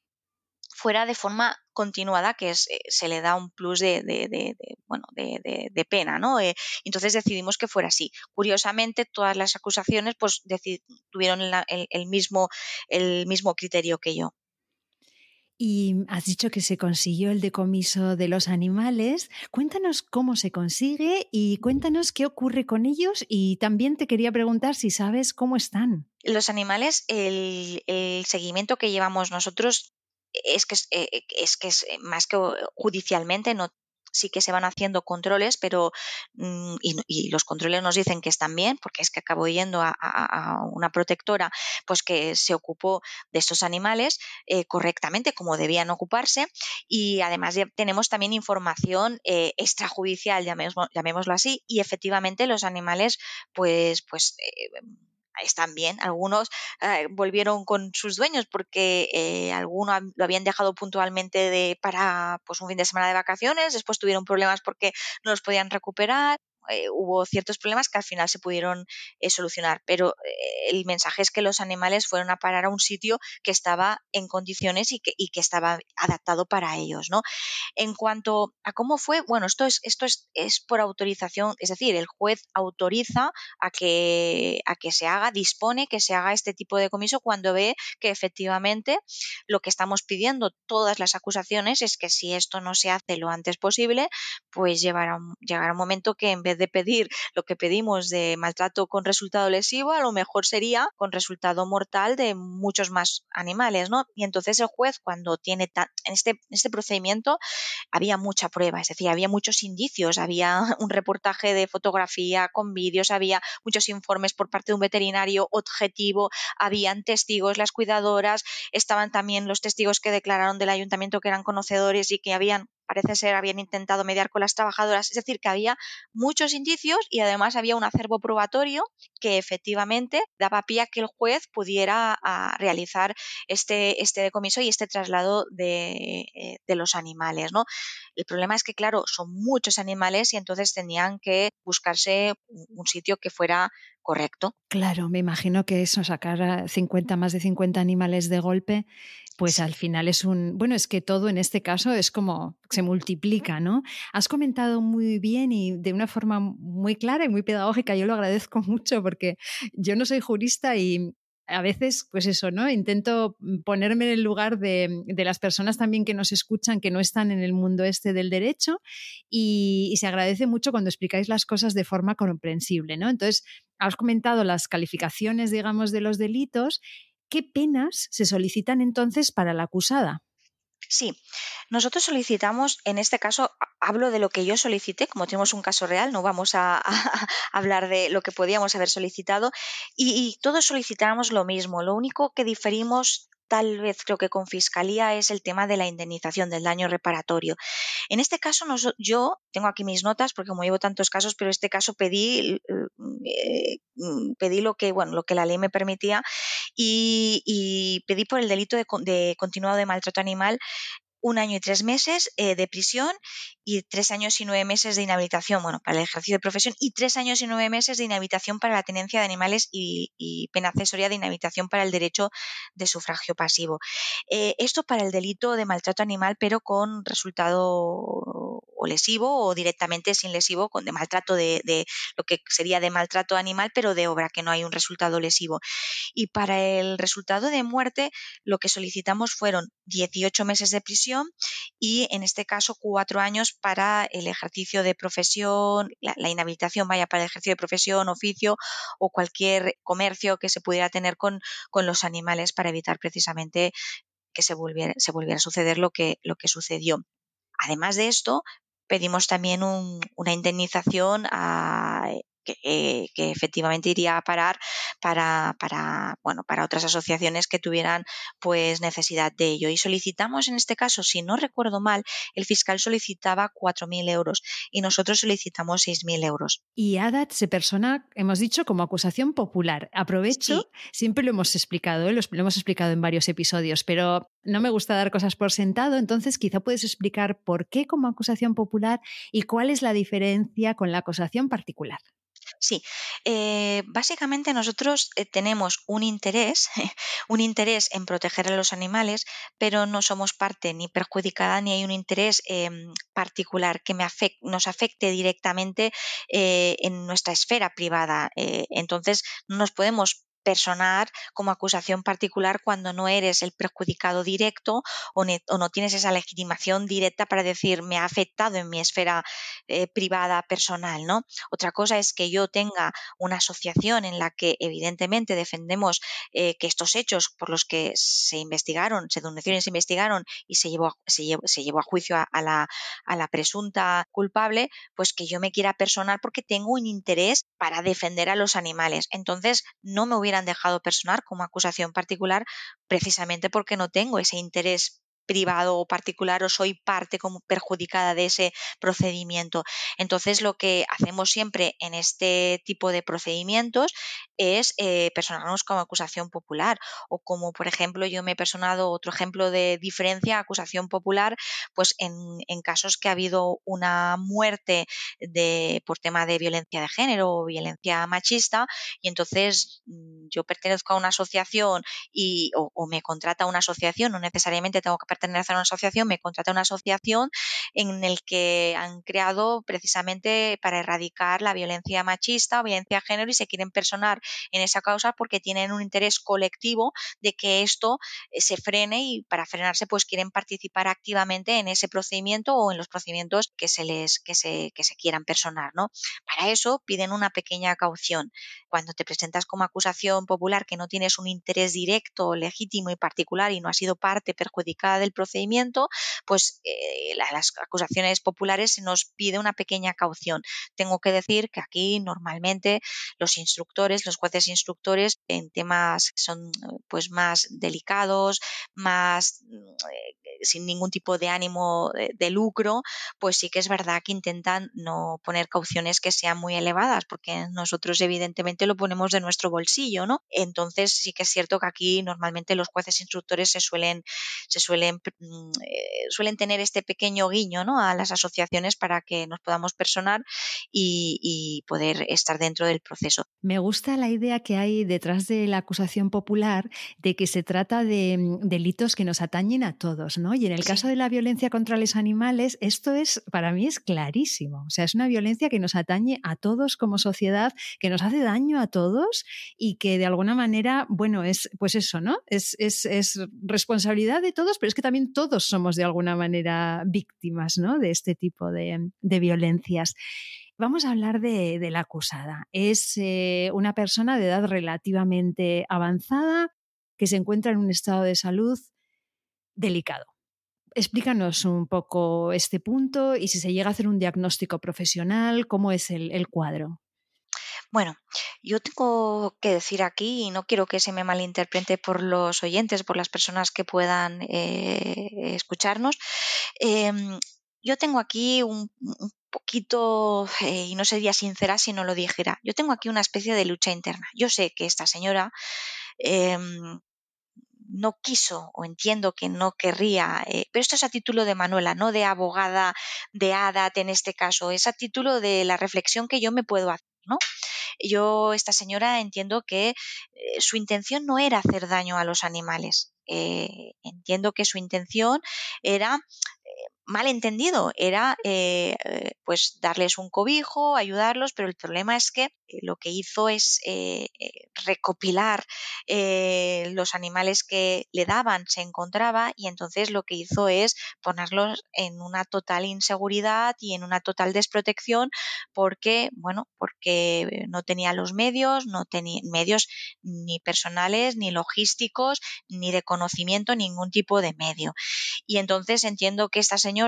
fuera de forma continuada, que se le da un plus de, de, de, bueno, de, pena, ¿no? entonces decidimos que fuera así. Curiosamente, todas las acusaciones pues, tuvieron el, mismo, el mismo criterio que yo. Y has dicho que se consiguió el decomiso de los animales. Cuéntanos cómo se consigue y cuéntanos qué ocurre con ellos. Y también te quería preguntar si sabes cómo están. Los animales, el, seguimiento que llevamos nosotros es que es, eh, que es más que judicialmente no sí que se van haciendo controles, pero mm, y, los controles nos dicen que están bien, porque es que acabo yendo a, una protectora, pues que se ocupó de estos animales eh, correctamente, como debían ocuparse, y además ya tenemos también información eh, extrajudicial, llamémoslo, así, y efectivamente los animales, pues, pues eh, están bien. Algunos eh, volvieron con sus dueños porque eh, algunos lo habían dejado puntualmente de, para pues, un fin de semana de vacaciones, después tuvieron problemas porque no los podían recuperar. Eh, hubo ciertos problemas que al final se pudieron solucionar, pero el mensaje es que los animales fueron a parar a un sitio que estaba en condiciones y que, estaba adaptado para ellos. ¿no? En cuanto a cómo fue, bueno, esto es, esto es, es por autorización, es decir, el juez autoriza a que, a que se haga, dispone que se haga este tipo de comiso cuando ve que efectivamente lo que estamos pidiendo todas las acusaciones es que si esto no se hace lo antes posible, pues llegará un, llegará un momento que en vez de pedir lo que pedimos de maltrato con resultado lesivo, a lo mejor sería con resultado mortal de muchos más animales, ¿no? Y entonces el juez cuando tiene en este, este procedimiento había mucha prueba, es decir, había muchos indicios, había un reportaje de fotografía con vídeos, había muchos informes por parte de un veterinario objetivo, habían testigos, las cuidadoras, estaban también los testigos que declararon del ayuntamiento que eran conocedores y que habían parece ser habían intentado mediar con las trabajadoras, es decir, que había muchos indicios y además había un acervo probatorio que efectivamente daba pie a que el juez pudiera realizar este, este decomiso y este traslado de, eh, de los animales. ¿no? El problema es que, claro, son muchos animales y entonces tenían que buscarse un sitio que fuera correcto. Claro, me imagino que eso, sacar 50, más de 50 animales de golpe, pues al final es un, bueno, es que todo en este caso es como se multiplica, ¿no? Has comentado muy bien y de una forma muy clara y muy pedagógica, yo lo agradezco mucho porque yo no soy jurista y a veces, pues eso, ¿no? Intento ponerme en el lugar de, las personas también que nos escuchan, que no están en el mundo este del derecho, y, se agradece mucho cuando explicáis las cosas de forma comprensible, ¿no? Entonces, has comentado las calificaciones, digamos, de los delitos. ¿Qué penas se solicitan entonces para la acusada? Sí, nosotros solicitamos, en este caso, hablo de lo que yo solicité, como tenemos un caso real, no vamos a, hablar de lo que podíamos haber solicitado, y, todos solicitamos lo mismo, lo único que diferimos tal vez creo que con Fiscalía es el tema de la indemnización del daño reparatorio. En este caso, yo tengo aquí mis notas porque como llevo tantos casos, pero en este caso pedí, eh, pedí lo que, bueno, lo que la ley me permitía y, pedí por el delito de, de continuado de maltrato animal un año y tres meses eh, de prisión y tres años y nueve meses de inhabilitación, bueno, para el ejercicio de profesión y tres años y nueve meses de inhabilitación para la tenencia de animales y, pena accesoria de inhabilitación para el derecho de sufragio pasivo. Eh, esto para el delito de maltrato animal, pero con resultado lesivo o directamente sin lesivo, con de maltrato de, de lo que sería de maltrato animal, pero de obra, que no hay un resultado lesivo. Y para el resultado de muerte, lo que solicitamos fueron 18 meses de prisión y en este caso cuatro años para el ejercicio de profesión, la, inhabilitación vaya para el ejercicio de profesión, oficio o cualquier comercio que se pudiera tener con, con los animales para evitar precisamente que se volviera, se volviera a suceder lo que, lo que sucedió. Además de esto, pedimos también una indemnización a eh, que, efectivamente iría a parar para, para, bueno, para otras asociaciones que tuvieran pues necesidad de ello. Y solicitamos en este caso, si no recuerdo mal, el fiscal solicitaba 4.000 euros y nosotros solicitamos 6.000 euros. Y ADAT se persona, hemos dicho, como acusación popular. Aprovecho, siempre lo hemos explicado, ¿eh? lo hemos explicado en varios episodios, pero no me gusta dar cosas por sentado, entonces quizá puedes explicar por qué como acusación popular y cuál es la diferencia con la acusación particular. Sí, eh, básicamente nosotros eh, tenemos un interés, un interés en proteger a los animales, pero no somos parte ni perjudicada ni hay un interés em, particular que me nos afecte directamente eh, en nuestra esfera privada. entonces, no nos podemos personar como acusación particular cuando no eres el perjudicado directo o, no tienes esa legitimación directa para decir me ha afectado en mi esfera eh, privada personal, ¿no? Otra cosa es que yo tenga una asociación en la que evidentemente defendemos eh, que estos hechos por los que se investigaron, se denunciaron se investigaron y se llevó, se llevó, a juicio a, la, a la presunta culpable, pues que yo me quiera personar porque tengo un interés para defender a los animales. Entonces, no me hubieran dejado personar como acusación particular precisamente porque no tengo ese interés privado o particular o soy parte como perjudicada de ese procedimiento. Entonces, lo que hacemos siempre en este tipo de procedimientos es eh, personarnos como acusación popular o como, por ejemplo, yo me he personado otro ejemplo de diferencia, acusación popular, pues en, casos que ha habido una muerte de, por tema de violencia de género o violencia machista y entonces mm, yo pertenezco a una asociación y, o, o me contrata una asociación, no necesariamente tengo que pertenecer a una asociación, me contrata una asociación en el que han creado precisamente para erradicar la violencia machista o violencia de género y se quieren personar en esa causa porque tienen un interés colectivo de que esto eh, se frene y para frenarse pues quieren participar activamente en ese procedimiento o en los procedimientos que se les que se, que se quieran personar, ¿no? Para eso piden una pequeña caución. Cuando te presentas como acusación popular que no tienes un interés directo, legítimo y particular y no has sido parte perjudicada del procedimiento, pues eh, las acusaciones populares se nos pide una pequeña caución. Tengo que decir que aquí normalmente los instructores, los jueces instructores en temas que son pues más delicados, más eh, sin ningún tipo de ánimo de, lucro, pues sí que es verdad que intentan no poner cauciones que sean muy elevadas, porque nosotros evidentemente lo ponemos de nuestro bolsillo, ¿no? Entonces sí que es cierto que aquí normalmente los jueces instructores se suelen, se suelen, mm, eh, suelen tener este pequeño guiño, ¿no? A las asociaciones para que nos podamos personar y, y poder estar dentro del proceso. Me gusta la idea que hay detrás de la acusación popular de que se trata de mm, delitos que nos atañen a todos, ¿no? Y en el caso de la violencia contra los animales, esto es, para mí, es clarísimo. O sea, es una violencia que nos atañe a todos como sociedad, que nos hace daño a todos y que de alguna manera, bueno, es pues eso, ¿no? Es, es, es responsabilidad de todos, pero es que también todos somos de alguna manera víctimas, ¿no? De este tipo de, violencias. Vamos a hablar de, la acusada. Es eh, una persona de edad relativamente avanzada que se encuentra en un estado de salud delicado. Explícanos un poco este punto y si se llega a hacer un diagnóstico profesional, cómo es el, cuadro. Bueno, yo tengo que decir aquí, y no quiero que se me malinterprete por los oyentes, por las personas que puedan eh, escucharnos, em, yo tengo aquí un, poquito, eh, y no sería sincera si no lo dijera, yo tengo aquí una especie de lucha interna. Yo sé que esta señora em, no quiso o entiendo que no querría, eh, pero esto es a título de Manuela, no de abogada de ADAT en este caso, es a título de la reflexión que yo me puedo hacer, ¿no? Yo, esta señora, entiendo que eh, su intención no era hacer daño a los animales. Eh, entiendo que su intención era mal entendido, era eh, pues darles un cobijo, ayudarlos, pero el problema es que eh, lo que hizo es eh, recopilar los animales que le daban, se encontraba y entonces lo que hizo es ponerlos en una total inseguridad y en una total desprotección porque, bueno, porque no tenía los medios, no tenía medios ni personales, ni logísticos, ni de conocimiento, ningún tipo de medio. Y entonces entiendo que esta señora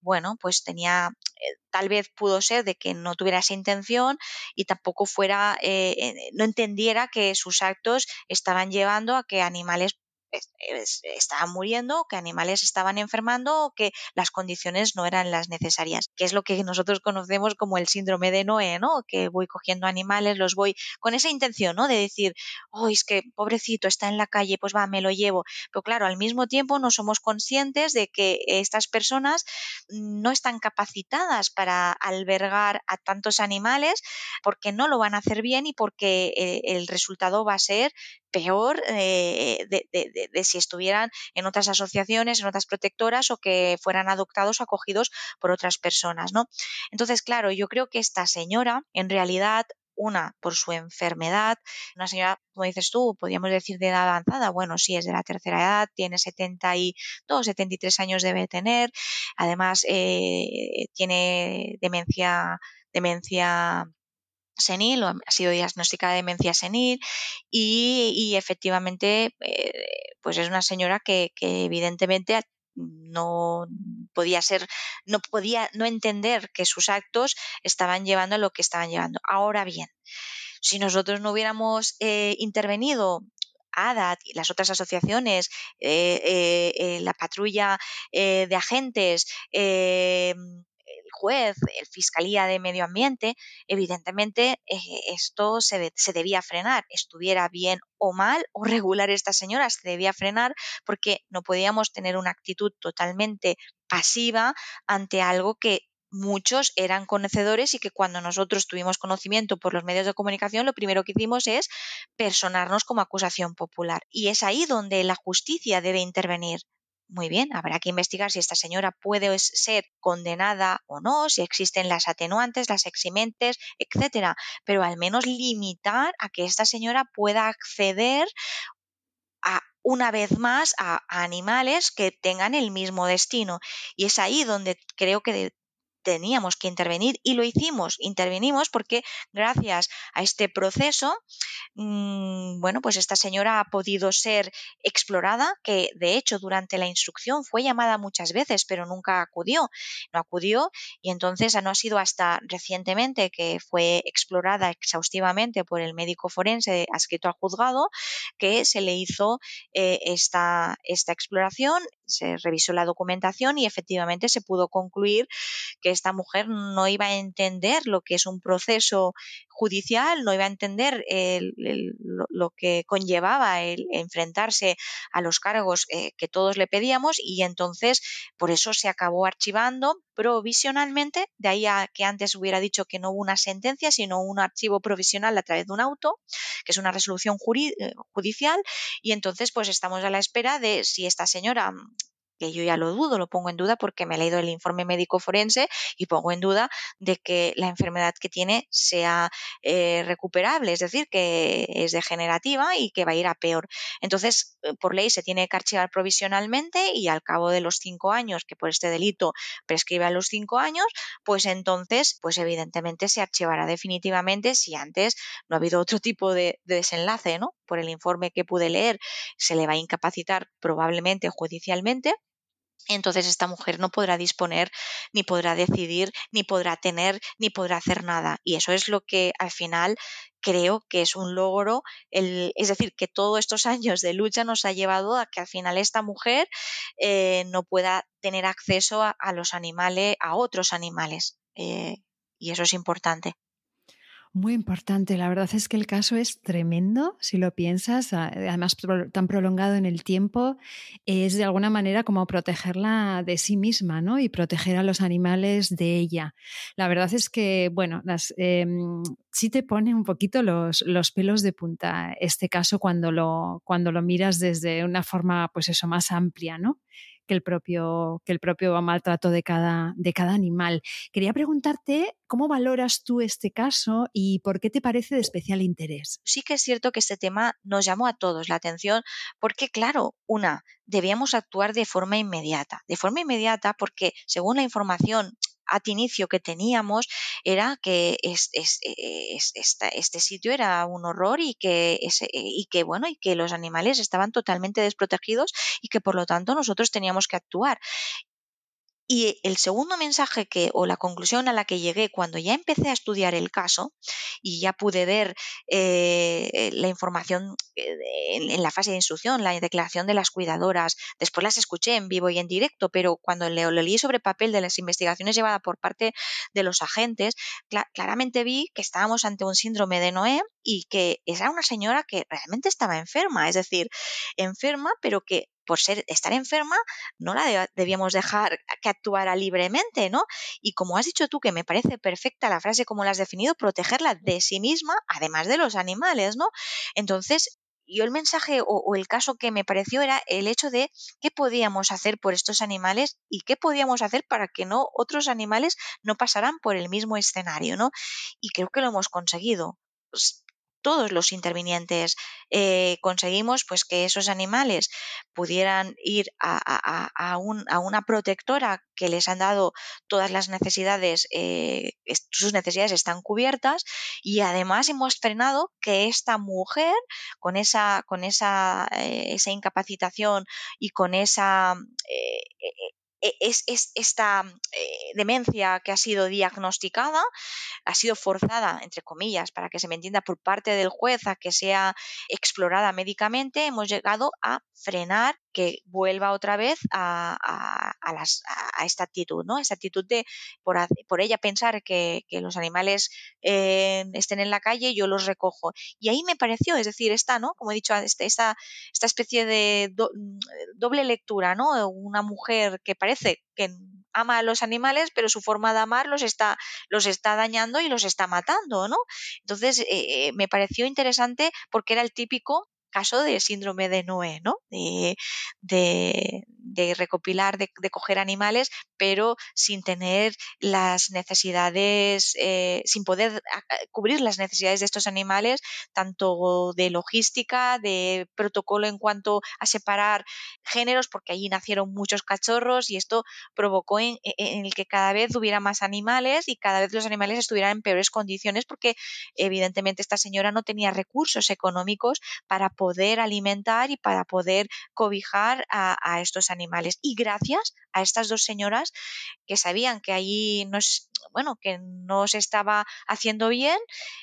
bueno, pues tenía, eh, tal vez pudo ser de que no tuviera esa intención y tampoco fuera, eh, eh, no entendiera que sus actos estaban llevando a que animales estaban muriendo, que animales estaban enfermando o que las condiciones no eran las necesarias, que es lo que nosotros conocemos como el síndrome de Noé, ¿no? Que voy cogiendo animales, los voy con esa intención, ¿no? De decir, oh, es que pobrecito está en la calle, pues va, me lo llevo. Pero claro, al mismo tiempo no somos conscientes de que estas personas no están capacitadas para albergar a tantos animales porque no lo van a hacer bien y porque eh, el resultado va a ser peor eh, de, si estuvieran en otras asociaciones, en otras protectoras o que fueran adoptados o acogidos por otras personas, ¿no? Entonces, claro, yo creo que esta señora en realidad una por su enfermedad, una señora, como dices tú, podríamos decir de edad avanzada, bueno, sí, es de la tercera edad, tiene 72, 73 años debe tener, además eh, tiene demencia, demencia senil o ha sido diagnosticada de demencia senil y, efectivamente eh, pues es una señora que, evidentemente no podía ser, no podía no entender que sus actos estaban llevando a lo que estaban llevando. Ahora bien, si nosotros no hubiéramos eh, intervenido ADAT y las otras asociaciones, eh, eh, la patrulla de agentes, el juez, el Fiscalía de Medio Ambiente, evidentemente eh, esto se, se, debía frenar, estuviera bien o mal o regular esta señora, se debía frenar porque no podíamos tener una actitud totalmente pasiva ante algo que muchos eran conocedores y que cuando nosotros tuvimos conocimiento por los medios de comunicación, lo primero que hicimos es personarnos como acusación popular. Y es ahí donde la justicia debe intervenir. Muy bien, habrá que investigar si esta señora puede ser condenada o no, si existen las atenuantes, las eximentes, etcétera, pero al menos limitar a que esta señora pueda acceder a una vez más a, animales que tengan el mismo destino. Y es ahí donde creo que teníamos que intervenir y lo hicimos, intervenimos porque gracias a este proceso, mmm, bueno, pues esta señora ha podido ser explorada, que de hecho durante la instrucción fue llamada muchas veces, pero nunca acudió, no acudió y entonces no ha sido hasta recientemente que fue explorada exhaustivamente por el médico forense adscrito al juzgado que se le hizo eh, esta, esta exploración, se revisó la documentación y efectivamente se pudo concluir que esta mujer no iba a entender lo que es un proceso judicial, no iba a entender lo, que conllevaba el enfrentarse a los cargos eh, que todos le pedíamos y entonces por eso se acabó archivando provisionalmente, de ahí a que antes hubiera dicho que no hubo una sentencia, sino un archivo provisional a través de un auto, que es una resolución eh, judicial, y entonces pues estamos a la espera de si esta señora que yo ya lo dudo, lo pongo en duda porque me he leído el informe médico forense y pongo en duda de que la enfermedad que tiene sea eh, recuperable, es decir, que es degenerativa y que va a ir a peor. Entonces, eh, por ley se tiene que archivar provisionalmente y al cabo de los cinco años, que por este delito prescribe a los cinco años, pues entonces, pues evidentemente se archivará definitivamente si antes no ha habido otro tipo de, de desenlace, ¿no? Por el informe que pude leer, se le va a incapacitar probablemente judicialmente entonces esta mujer no podrá disponer, ni podrá decidir, ni podrá tener, ni podrá hacer nada. Y eso es lo que al final creo que es un logro, es decir, que todos estos años de lucha nos ha llevado a que al final esta mujer eh, no pueda tener acceso a, los animales, a otros animales. Eh, y eso es importante. Muy importante. La verdad es que el caso es tremendo, si lo piensas, además tan prolongado en el tiempo, es de alguna manera como protegerla de sí misma, ¿no? Y proteger a los animales de ella. La verdad es que, bueno, las, em, sí te pone un poquito los, los, pelos de punta este caso cuando lo, cuando lo miras desde una forma, pues eso, más amplia, ¿no? Que el propio, que el propio maltrato de cada, de cada animal. Quería preguntarte cómo valoras tú este caso y por qué te parece de especial interés. Sí que es cierto que este tema nos llamó a todos la atención porque, claro, una, debíamos actuar de forma inmediata. De forma inmediata porque, según la información at inicio que teníamos era que este sitio era un horror y que, y que, bueno, y que los animales estaban totalmente desprotegidos y que por lo tanto nosotros teníamos que actuar. Y el segundo mensaje que, o la conclusión a la que llegué cuando ya empecé a estudiar el caso y ya pude ver eh, eh, la información eh, en, la fase de instrucción, la declaración de las cuidadoras, después las escuché en vivo y en directo, pero cuando lo, leí sobre papel de las investigaciones llevadas por parte de los agentes, claramente vi que estábamos ante un síndrome de Noé y que era una señora que realmente estaba enferma, es decir, enferma, pero que por ser, estar enferma, no la debíamos dejar que actuara libremente, ¿no? Y como has dicho tú, que me parece perfecta la frase como la has definido, protegerla de sí misma, además de los animales, ¿no? Entonces, yo el mensaje o, el caso que me pareció era el hecho de qué podíamos hacer por estos animales y qué podíamos hacer para que no otros animales no pasaran por el mismo escenario, ¿no? Y creo que lo hemos conseguido todos los intervinientes eh, conseguimos pues que esos animales pudieran ir a, una protectora que les han dado todas las necesidades, eh, sus necesidades están cubiertas y además hemos frenado que esta mujer con esa, con esa, eh, esa incapacitación y con esa e, es, esta eh, demencia que ha sido diagnosticada, ha sido forzada, entre comillas, para que se me entienda, por parte del juez a que sea explorada médicamente, hemos llegado a frenar que vuelva otra vez a, esta actitud, ¿no? Esta actitud de por, ella pensar que, los animales eh, estén en la calle, yo los recojo. Y ahí me pareció, es decir, esta, ¿no? Como he dicho, esta, esta especie de doble lectura, ¿no? Una mujer que parece que ama a los animales, pero su forma de amar los está, los está dañando y los está matando, ¿no? Entonces, eh, eh, me pareció interesante porque era el típico caso de síndrome de Noé, ¿no? De, recopilar, de, coger animales, pero sin tener las necesidades, eh, sin poder cubrir las necesidades de estos animales, tanto de logística, de protocolo en cuanto a separar géneros, porque allí nacieron muchos cachorros y esto provocó en, en el que cada vez hubiera más animales y cada vez los animales estuvieran en peores condiciones porque evidentemente esta señora no tenía recursos económicos para poder alimentar y para poder cobijar a, estos animales. Y gracias a estas dos señoras que sabían que allí no bueno, que no se estaba haciendo bien,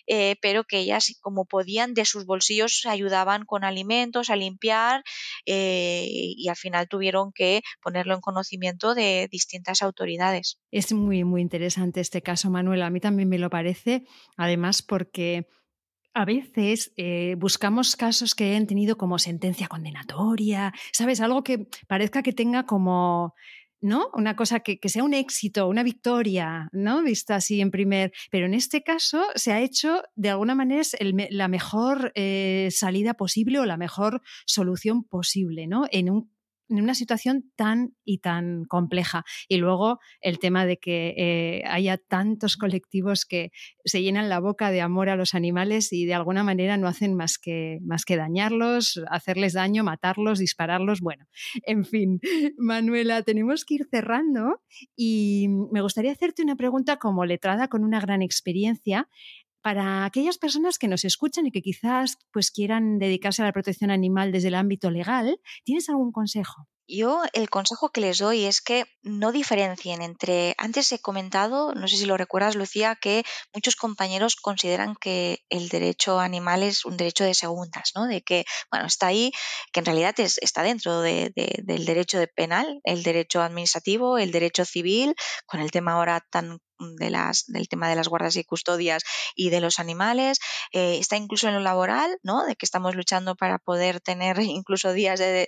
eh, pero que ellas, como podían, de sus bolsillos ayudaban con alimentos, a limpiar, eh, y al final tuvieron que ponerlo en conocimiento de distintas autoridades. Es muy, muy interesante este caso, Manuel. A mí también me lo parece, además porque a veces eh, buscamos casos que hayan tenido como sentencia condenatoria, ¿sabes? Algo que parezca que tenga como, ¿no? Una cosa que, sea un éxito, una victoria, ¿no? Vista así en primer. Pero en este caso se ha hecho, de alguna manera, la mejor eh, salida posible o la mejor solución posible, ¿no? En un en una situación tan y tan compleja. Y luego el tema de que eh, haya tantos colectivos que se llenan la boca de amor a los animales y de alguna manera no hacen más que, más que dañarlos, hacerles daño, matarlos, dispararlos. Bueno, en fin, Manuela, tenemos que ir cerrando y me gustaría hacerte una pregunta como letrada con una gran experiencia para aquellas personas que nos escuchan y que quizás pues quieran dedicarse a la protección animal desde el ámbito legal, ¿tienes algún consejo? Yo el consejo que les doy es que no diferencien entre, antes he comentado, no sé si lo recuerdas Lucía, que muchos compañeros consideran que el derecho animal es un derecho de segundas, ¿no? De que, bueno, está ahí, que en realidad está dentro del derecho de penal, el derecho administrativo, el derecho civil, con el tema ahora tan de las, del tema de las guardas y custodias y de los animales, eh, está incluso en lo laboral, ¿no? De que estamos luchando para poder tener incluso días de,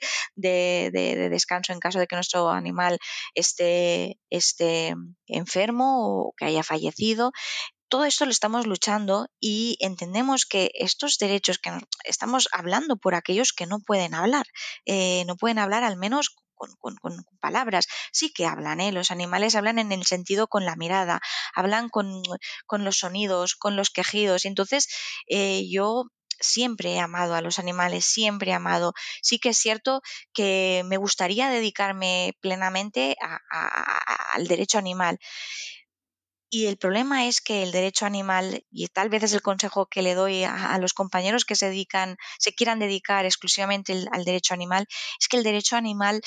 descanso en caso de que nuestro animal esté, esté enfermo o que haya fallecido todo esto lo estamos luchando y entendemos que estos derechos que estamos hablando por aquellos que no pueden hablar, eh, no pueden hablar al menos con, palabras. Sí que hablan, ¿eh? los animales hablan en el sentido con la mirada, hablan con, los sonidos, con los quejidos. Entonces, eh, yo siempre he amado a los animales, siempre he amado. Sí que es cierto que me gustaría dedicarme plenamente al derecho animal. Y el problema es que el derecho animal, y tal vez es el consejo que le doy a, los compañeros que se dedican, se quieran dedicar exclusivamente al derecho animal, es que el derecho animal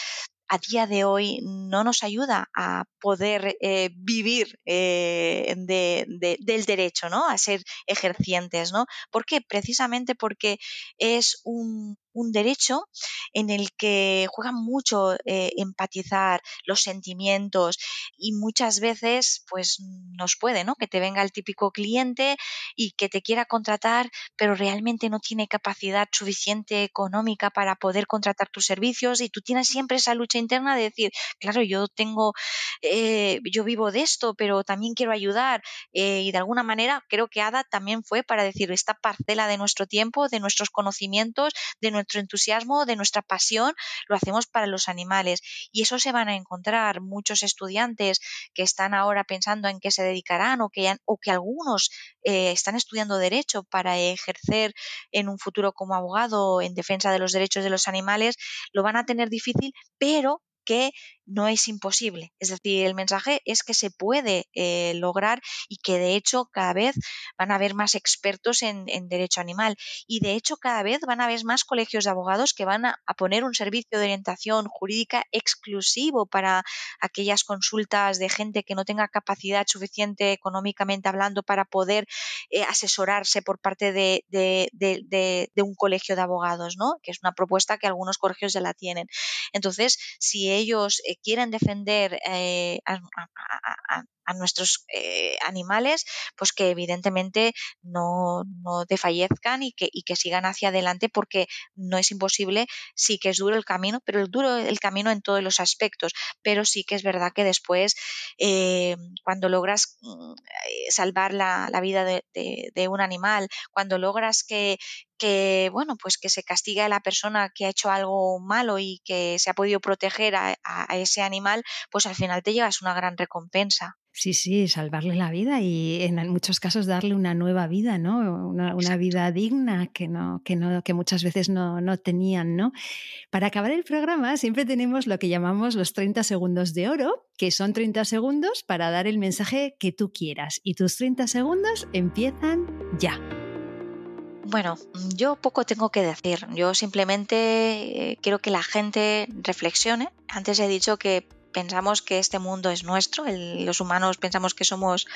a día de hoy no nos ayuda a poder eh, vivir eh, del derecho, ¿no? A ser ejercientes, ¿no? ¿Por qué? Precisamente porque es un, un derecho en el que juega mucho eh, empatizar los sentimientos y muchas veces pues nos puede, ¿no? Que te venga el típico cliente y que te quiera contratar, pero realmente no tiene capacidad suficiente económica para poder contratar tus servicios y tú tienes siempre esa lucha interna de decir, claro, yo tengo, eh, yo vivo de esto, pero también quiero ayudar eh, y de alguna manera creo que ADA también fue para decir esta parcela de nuestro tiempo, de nuestros conocimientos, de entusiasmo, de nuestra pasión, lo hacemos para los animales. Y eso se van a encontrar muchos estudiantes que están ahora pensando en qué se dedicarán o que, o que algunos eh, están estudiando derecho para ejercer en un futuro como abogado en defensa de los derechos de los animales, lo van a tener difícil, pero que no es imposible. Es decir, el mensaje es que se puede eh, lograr y que de hecho cada vez van a haber más expertos en, derecho animal y de hecho cada vez van a haber más colegios de abogados que van a, poner un servicio de orientación jurídica exclusivo para aquellas consultas de gente que no tenga capacidad suficiente económicamente hablando para poder eh, asesorarse por parte de, un colegio de abogados, ¿no? que es una propuesta que algunos colegios ya la tienen. Entonces, si ellos eh, quieren defender eh, a, nuestros eh, animales, pues que evidentemente no, no desfallezcan y que, y que sigan hacia adelante porque no es imposible, sí que es duro el camino, pero es duro el camino en todos los aspectos, pero sí que es verdad que después cuando logras mm, salvar la, vida de, un animal, cuando logras que, que bueno, pues que se castiga a la persona que ha hecho algo malo y que se ha podido proteger a, ese animal, pues al final te llevas una gran recompensa. Sí, sí, salvarle la vida y en muchos casos darle una nueva vida, ¿no? Una, vida digna que no, que no, que muchas veces no, no, tenían, ¿no? Para acabar el programa siempre tenemos lo que llamamos los 30 segundos de oro, que son 30 segundos para dar el mensaje que tú quieras. Y tus 30 segundos empiezan ya. Bueno, yo poco tengo que decir. Yo simplemente eh, quiero que la gente reflexione. Antes he dicho que pensamos que este mundo es nuestro, los humanos pensamos que somos,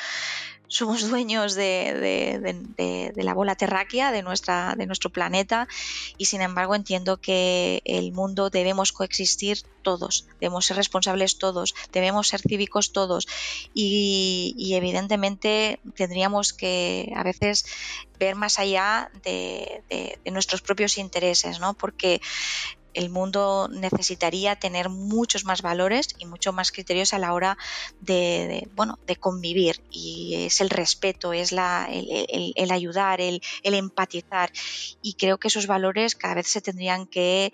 somos dueños de, la bola terráquea, de, nuestra, de nuestro planeta, y sin embargo entiendo que el mundo debemos coexistir todos, debemos ser responsables todos, debemos ser cívicos todos, y, evidentemente tendríamos que a veces ver más allá de, nuestros propios intereses, ¿no? Porque el mundo necesitaría tener muchos más valores y muchos más criterios a la hora de, bueno, de convivir. Y es el respeto, es la, el, ayudar, el, el empatizar. Y creo que esos valores cada vez se tendrían que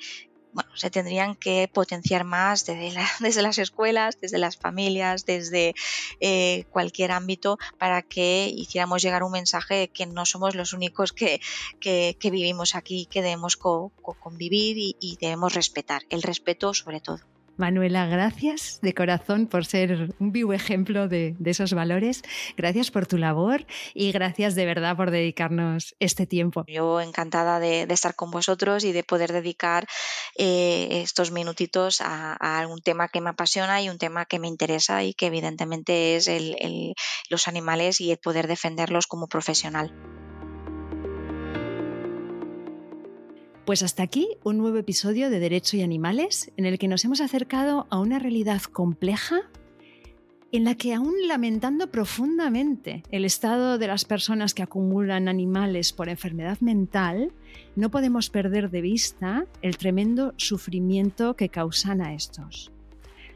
bueno, se tendrían que potenciar más desde, desde las escuelas, desde las familias, desde eh, cualquier ámbito para que hiciéramos llegar un mensaje de que no somos los únicos que, que, vivimos aquí, que debemos convivir y debemos respetar, el respeto sobre todo. Manuela, gracias de corazón por ser un vivo ejemplo de, esos valores. Gracias por tu labor y gracias de verdad por dedicarnos este tiempo. Yo encantada de, estar con vosotros y de poder dedicar eh, estos minutitos a, algún tema que me apasiona y un tema que me interesa y que evidentemente es los animales y el poder defenderlos como profesional. Pues hasta aquí un nuevo episodio de Derecho y Animales en el que nos hemos acercado a una realidad compleja en la que aún lamentando profundamente el estado de las personas que acumulan animales por enfermedad mental, no podemos perder de vista el tremendo sufrimiento que causan a estos.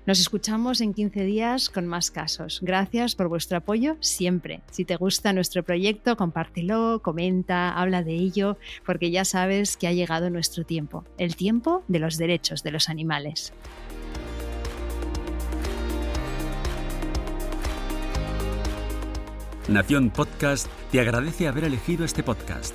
Nos escuchamos en 15 días con más casos. Gracias por vuestro apoyo siempre. Si te gusta nuestro proyecto, compártelo, comenta, habla de ello, porque ya sabes que ha llegado nuestro tiempo, el tiempo de los derechos de los animales. Nación Podcast te agradece haber elegido este podcast.